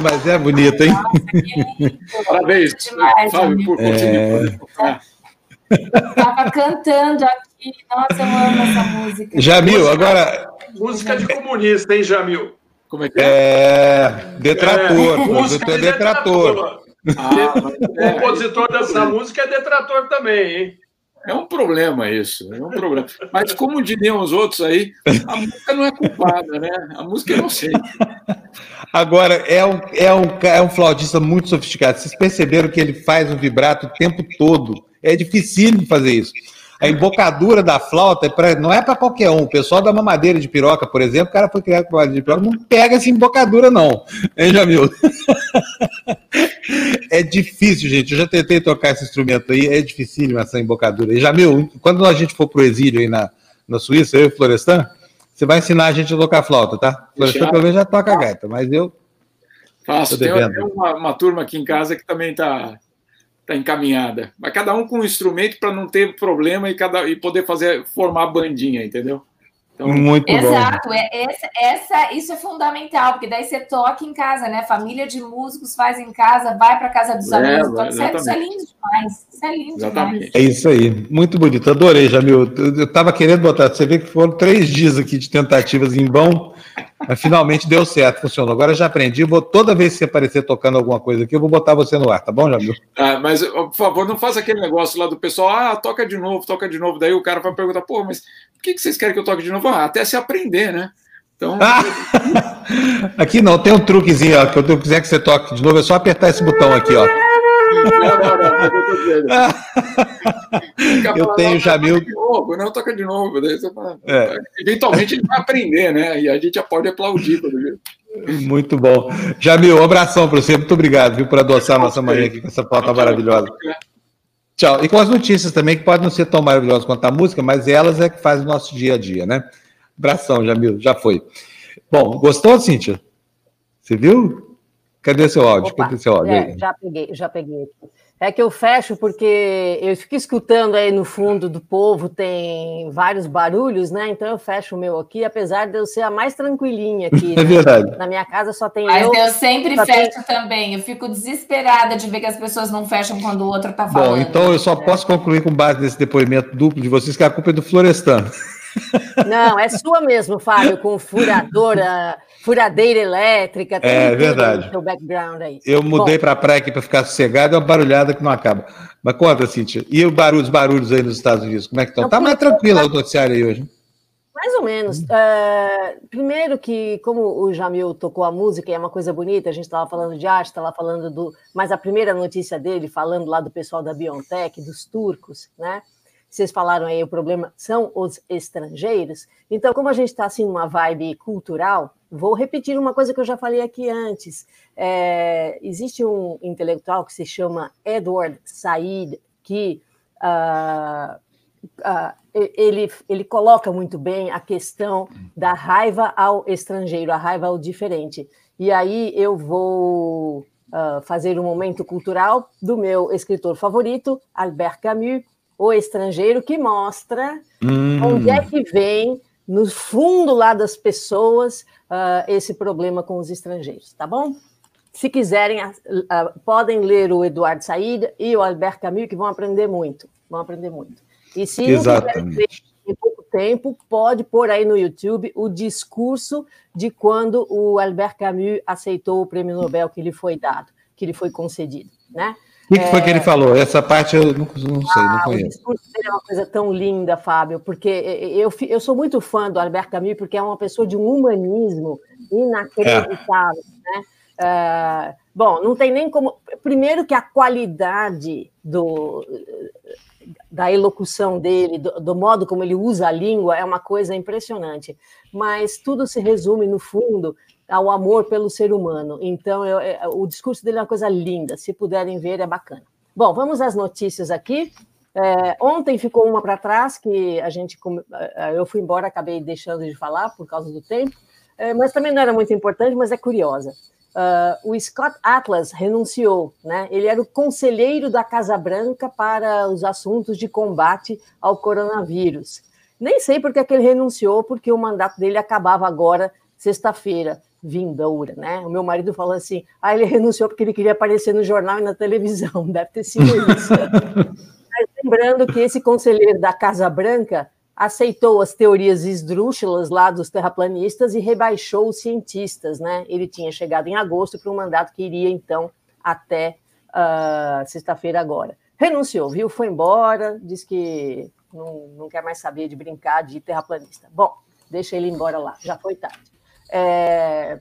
mas é bonito, hein? Parabéns, Fábio, por conseguir. Estava é... cantando aqui. Nossa, eu amo essa música. Jamil, agora. Música de comunista, hein, Jamil? Como é que é? É. Detrator. É. Música é detrator. detrator. Ah, é. O compositor dessa música é detrator também, hein? É um problema isso, é um problema. Mas como diriam os outros aí, a música não é culpada, né? A música é inocente. Agora, é um, é, um, é um flautista muito sofisticado. Vocês perceberam que ele faz o vibrato o tempo todo. É difícil fazer isso. A embocadura da flauta é pra, não é para qualquer um. O pessoal da mamadeira de piroca, por exemplo, o cara foi criado com mamadeira de piroca, não pega essa embocadura, não. Hein, Jamil? é difícil, gente. Eu já tentei tocar esse instrumento aí, é difícil essa embocadura. E, Jamil, quando a gente for pro exílio aí na, na Suíça, eu e o Florestan, você vai ensinar a gente a tocar flauta, tá? Florestan pelo menos já toca gaita, mas eu. Faço. Tem uma, uma turma aqui em casa que também está tá encaminhada. Mas cada um com um instrumento para não ter problema e, cada, e poder fazer formar bandinha, entendeu? Então, Muito Exato, é, essa, essa, isso é fundamental, porque daí você toca em casa, né? Família de músicos faz em casa, vai para casa dos é, amigos, toca, isso, é, isso, é, lindo demais. Isso é lindo exatamente. demais. É isso aí, muito bonito, adorei, Jamil. Eu estava querendo botar, você vê que foram três dias aqui de tentativas em vão, mas finalmente deu certo, funcionou. Agora já aprendi, vou toda vez que você aparecer tocando alguma coisa aqui, eu vou botar você no ar, tá bom, Jamil? Ah, mas, por favor, não faça aquele negócio lá do pessoal, ah, toca de novo, toca de novo. Daí o cara vai perguntar, pô, mas por que, que vocês querem que eu toque de novo? Ah, até se aprender, né? Então. aqui não, tem um truquezinho, ó, que eu quiser que você toque de novo, é só apertar esse botão aqui, ó. eu tenho já Jamil. Toca de novo, não toca de novo. Fala, é. Eventualmente ele vai aprender, né? E a gente já pode aplaudir. Muito bom. Jamil, um abração para você. Muito obrigado viu, por adoçar a nossa manhã aqui com essa pauta maravilhosa. Tchau. E com as notícias também, que podem não ser tão maravilhosas quanto a música, mas elas é que fazem o nosso dia a dia, né? Abração, Jamil, já foi. Bom, gostou, Cíntia? Você viu? Cadê seu áudio? Opa, Cadê seu áudio? É, já peguei, já peguei aqui. É que eu fecho porque eu fico escutando aí no fundo do povo, tem vários barulhos, né? Então eu fecho o meu aqui, apesar de eu ser a mais tranquilinha aqui. É né? verdade. Na minha casa só tem Mas eu. eu sempre fecho tem... também. Eu fico desesperada de ver que as pessoas não fecham quando o outro tá falando. Bom, então eu só é. posso concluir com base nesse depoimento duplo de vocês que a culpa é do Florestano. Não, é sua mesmo, Fábio, com furadora furadeira elétrica. É verdade. Seu background aí. Eu mudei para a praia aqui para ficar sossegado, é uma barulhada que não acaba. Mas conta, Cintia. E os barulhos aí nos Estados Unidos, como é que estão? Está mais tranquilo o noticiário aí hoje. Mais ou menos. Uh, primeiro que, como o Jamil tocou a música, e é uma coisa bonita, a gente estava falando de arte, estava falando do... Mas a primeira notícia dele, falando lá do pessoal da Biontech, dos turcos, né? Vocês falaram aí, o problema são os estrangeiros. Então, como a gente está assim numa vibe cultural, vou repetir uma coisa que eu já falei aqui antes. É, existe um intelectual que se chama Edward Said, que uh, uh, ele, ele coloca muito bem a questão da raiva ao estrangeiro, a raiva ao diferente. E aí eu vou uh, fazer um momento cultural do meu escritor favorito, Albert Camus, o estrangeiro, que mostra hum. onde é que vem, no fundo lá das pessoas, uh, esse problema com os estrangeiros, tá bom? Se quiserem, uh, uh, podem ler o Eduardo Saída e o Albert Camus, que vão aprender muito, vão aprender muito. E se Exatamente. não em pouco tempo, pode pôr aí no YouTube o discurso de quando o Albert Camus aceitou o prêmio Nobel que lhe foi dado, que lhe foi concedido, né? O que, que, foi que ele falou? Essa parte eu não, não sei, ah, não conheço. O discurso dele é uma coisa tão linda, Fábio, porque eu, eu sou muito fã do Albert Camus, porque é uma pessoa de um humanismo inacreditável. É. Né? Uh, bom, não tem nem como. Primeiro, que a qualidade do, da elocução dele, do, do modo como ele usa a língua, é uma coisa impressionante. Mas tudo se resume, no fundo, ao amor pelo ser humano. Então, eu, é, o discurso dele é uma coisa linda. Se puderem ver, é bacana. Bom, vamos às notícias aqui. É, ontem ficou uma para trás que a gente é, eu fui embora, acabei deixando de falar por causa do tempo, é, mas também não era muito importante, mas é curiosa. Uh, o Scott Atlas renunciou, né? Ele era o conselheiro da Casa Branca para os assuntos de combate ao coronavírus. Nem sei porque é que ele renunciou, porque o mandato dele acabava agora, sexta-feira vindoura, né? O meu marido falou assim: ah, ele renunciou porque ele queria aparecer no jornal e na televisão, deve ter sido isso. Mas lembrando que esse conselheiro da Casa Branca aceitou as teorias esdrúxulas lá dos terraplanistas e rebaixou os cientistas, né? Ele tinha chegado em agosto para um mandato que iria, então, até uh, sexta-feira agora. Renunciou, viu? Foi embora, disse que não, não quer mais saber de brincar de terraplanista. Bom, deixa ele embora lá, já foi tarde. É,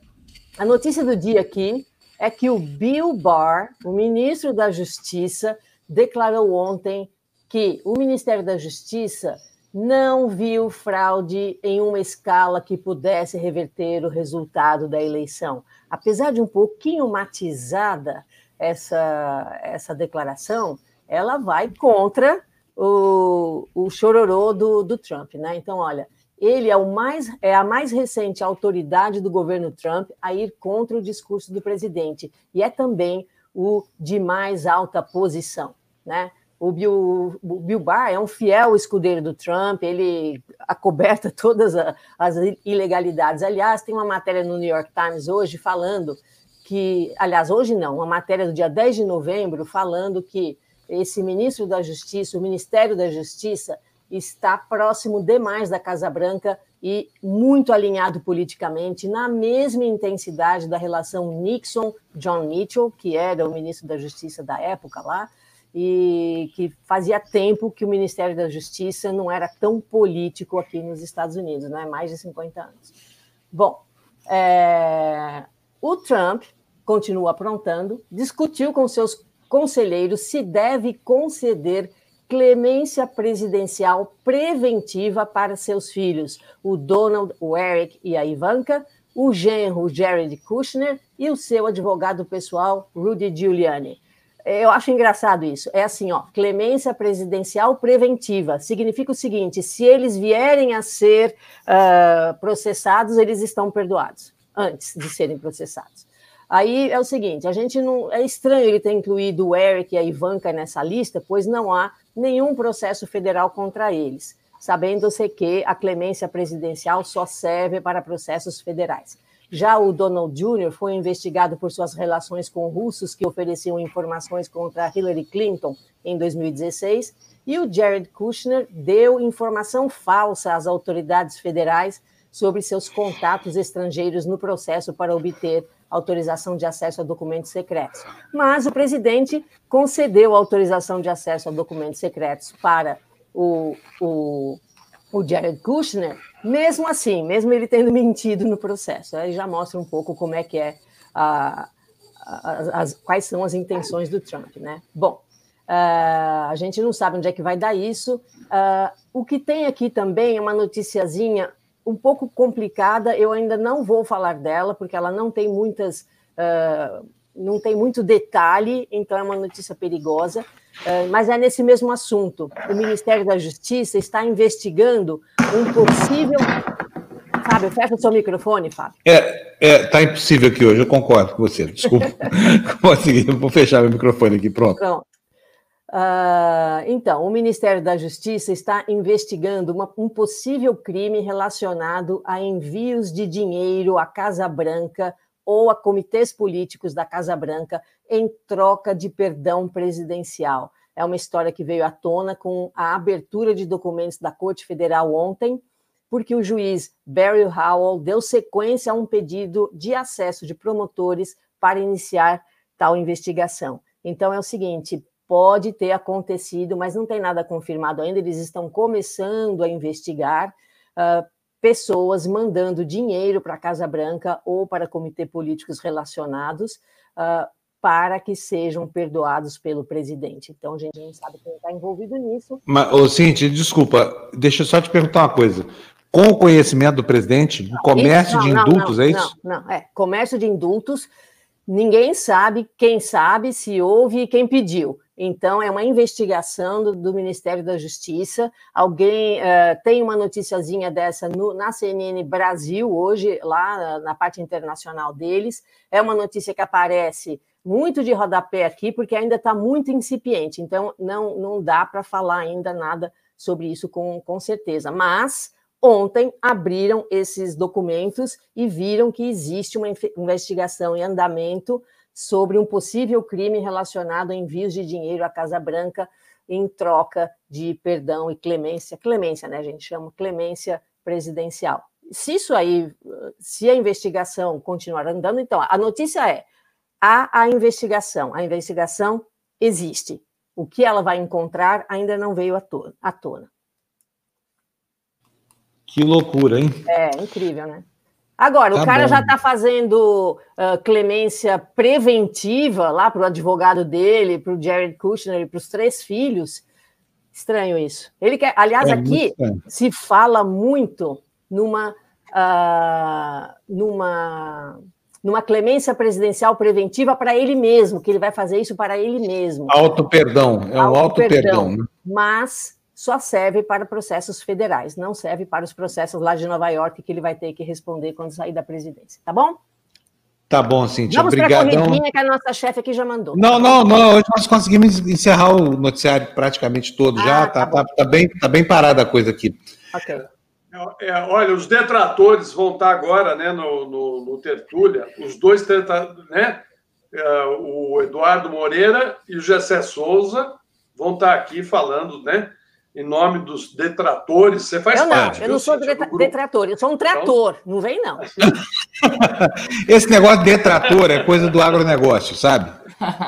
a notícia do dia aqui é que o Bill Barr, o ministro da Justiça, declarou ontem que o Ministério da Justiça não viu fraude em uma escala que pudesse reverter o resultado da eleição. Apesar de um pouquinho matizada essa, essa declaração, ela vai contra o, o chororô do, do Trump. Né? Então, olha, ele é, o mais, é a mais recente autoridade do governo Trump a ir contra o discurso do presidente e é também o de mais alta posição, né? O Bill, o Bill Barr é um fiel escudeiro do Trump, ele acoberta todas as ilegalidades. Aliás, tem uma matéria no New York Times hoje falando que, aliás, hoje não, uma matéria do dia 10 de novembro falando que esse ministro da Justiça, o Ministério da Justiça, está próximo demais da Casa Branca e muito alinhado politicamente, na mesma intensidade da relação Nixon-John Mitchell, que era o ministro da Justiça da época lá, e que fazia tempo que o Ministério da Justiça não era tão político aqui nos Estados Unidos, né? mais de 50 anos. Bom, é... o Trump continua aprontando, discutiu com seus conselheiros se deve conceder clemência presidencial preventiva para seus filhos, o Donald, o Eric e a Ivanka, o genro Jared Kushner e o seu advogado pessoal Rudy Giuliani. Eu acho engraçado isso. É assim, ó, clemência presidencial preventiva. Significa o seguinte: se eles vierem a ser uh, processados, eles estão perdoados antes de serem processados. Aí é o seguinte, a gente não é estranho ele ter incluído o Eric e a Ivanka nessa lista, pois não há nenhum processo federal contra eles, sabendo-se que a clemência presidencial só serve para processos federais. Já o Donald Jr. foi investigado por suas relações com russos que ofereciam informações contra Hillary Clinton em 2016, e o Jared Kushner deu informação falsa às autoridades federais sobre seus contatos estrangeiros no processo para obter autorização de acesso a documentos secretos. Mas o presidente concedeu autorização de acesso a documentos secretos para o, o, o Jared Kushner, mesmo assim, mesmo ele tendo mentido no processo. Aí já mostra um pouco como é que é a, a, as, quais são as intenções do Trump, né? Bom, uh, a gente não sabe onde é que vai dar isso. Uh, o que tem aqui também é uma noticiazinha um pouco complicada. Eu ainda não vou falar dela, porque ela não tem muitas. Uh, não tem muito detalhe, então é uma notícia perigosa, uh, mas é nesse mesmo assunto. O Ministério da Justiça está investigando um possível. Fábio, fecha o seu microfone, Fábio. É, é, tá impossível aqui hoje, eu concordo com você. Desculpa. vou fechar meu microfone aqui, pronto. Pronto. Uh, então, o Ministério da Justiça está investigando uma, um possível crime relacionado a envios de dinheiro à Casa Branca ou a comitês políticos da Casa Branca em troca de perdão presidencial. É uma história que veio à tona com a abertura de documentos da Corte Federal ontem, porque o juiz Barry Howell deu sequência a um pedido de acesso de promotores para iniciar tal investigação. Então é o seguinte: pode ter acontecido, mas não tem nada confirmado ainda. Eles estão começando a investigar uh, pessoas mandando dinheiro para a Casa Branca ou para comitê políticos relacionados uh, para que sejam perdoados pelo presidente. Então, a gente não sabe quem está envolvido nisso. Mas, ô, Cintia, desculpa, deixa eu só te perguntar uma coisa. Com o conhecimento do presidente, comércio não, de indultos, não, é isso? Não, não, é. Comércio de indultos, ninguém sabe, quem sabe, se houve e quem pediu. Então, é uma investigação do, do Ministério da Justiça. Alguém uh, tem uma noticiazinha dessa no, na CNN Brasil, hoje, lá na parte internacional deles. É uma notícia que aparece muito de rodapé aqui, porque ainda está muito incipiente. Então, não, não dá para falar ainda nada sobre isso com, com certeza. Mas. Ontem abriram esses documentos e viram que existe uma investigação em andamento sobre um possível crime relacionado a envios de dinheiro à Casa Branca em troca de perdão e clemência, clemência, né, a gente chama clemência presidencial. Se isso aí, se a investigação continuar andando, então a notícia é: há a investigação, a investigação existe. O que ela vai encontrar ainda não veio à tona. Que loucura, hein? É, incrível, né? Agora, tá o cara bom. já está fazendo uh, clemência preventiva lá para o advogado dele, para o Jared Kushner e para os três filhos. Estranho isso. Ele quer, aliás, é aqui se fala muito numa, uh, numa, numa clemência presidencial preventiva para ele mesmo, que ele vai fazer isso para ele mesmo. Auto perdão, é um auto perdão. Né? Mas só serve para processos federais, não serve para os processos lá de Nova York que ele vai ter que responder quando sair da presidência, tá bom? Tá bom, Cintia. Vamos para a corridinha que a nossa chefe aqui já mandou. Não, não, não. Hoje nós conseguimos encerrar o noticiário praticamente todo ah, já. Tá, tá, tá, tá, bem, tá bem parada a coisa aqui. Ok. É, é olha, os detratores vão estar agora né, no, no, no Tertúlia, os dois, né, é, o Eduardo Moreira e o Gessé Souza vão estar aqui falando, né, em nome dos detratores. Você faz eu não, parte. Eu não sou detrator, eu sou um trator. Então... Não vem, não. Esse negócio de detrator é coisa do agronegócio, sabe?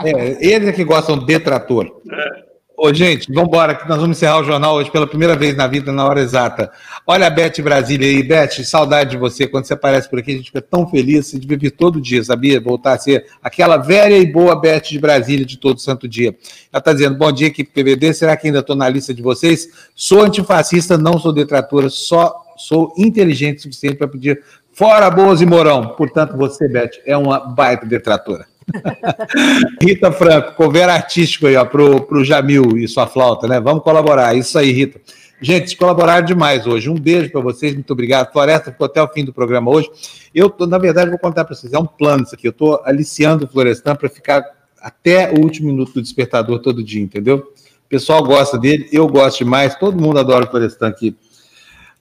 É, eles é que gostam de detrator. É. Ô, gente, vamos embora, que nós vamos encerrar o jornal hoje pela primeira vez na vida, na hora exata. Olha a Beth Brasília aí. Beth, saudade de você. Quando você aparece por aqui, a gente fica tão feliz. A gente vive todo dia, sabia? Voltar a ser aquela velha e boa Beth de Brasília de todo santo dia. Ela está dizendo, bom dia, equipe PVD. Será que ainda estou na lista de vocês? Sou antifascista, não sou detratora, só sou inteligente o suficiente para pedir fora Boas e Mourão. Portanto, você, Beth, é uma baita detratora. Rita Franco, cover artístico aí, ó, pro, pro Jamil e sua flauta, né? Vamos colaborar. Isso aí, Rita. Gente, colaboraram demais hoje. Um beijo para vocês, muito obrigado. Floresta ficou até o fim do programa hoje. Eu, tô, na verdade, vou contar para vocês. É um plano isso aqui. Eu estou aliciando o Florestan para ficar até o último minuto do despertador todo dia, entendeu? O pessoal gosta dele, eu gosto demais, todo mundo adora o Florestan aqui.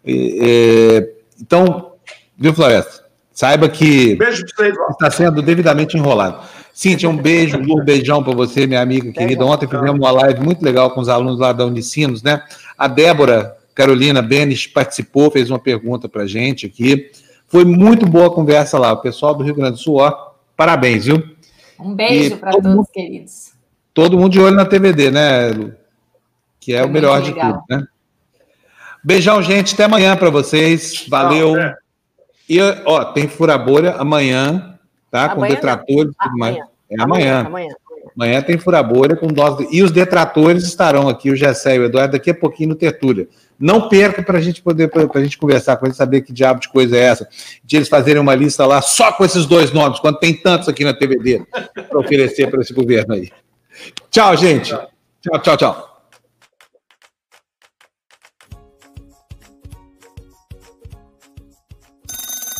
É, então, viu, Floresta? Saiba que beijo está sendo devidamente enrolado. Cíntia, um beijo, um beijão para você, minha amiga querida. Ontem fizemos uma live muito legal com os alunos lá da Unicinos, né? A Débora Carolina Benes participou, fez uma pergunta para a gente aqui. Foi muito boa a conversa lá. O pessoal do Rio Grande do Sul, ó, parabéns, viu? Um beijo para todos, mundo, queridos. Todo mundo de olho na TVD, né, Lu? Que é Foi o melhor de tudo, né? Beijão, gente. Até amanhã para vocês. Valeu. Não, é. E, ó, tem furabolha amanhã, tá? Amanhã, com detratores e tudo mais. É amanhã. amanhã. Amanhã tem furabolha com dose. E os detratores estarão aqui, o Gessé e o Eduardo, daqui a pouquinho no Tertúlia. Não perca para a gente poder, para a gente conversar com eles, saber que diabo de coisa é essa. De eles fazerem uma lista lá só com esses dois nomes, quando tem tantos aqui na TVD para oferecer para esse governo aí. Tchau, gente. Tchau, tchau, tchau.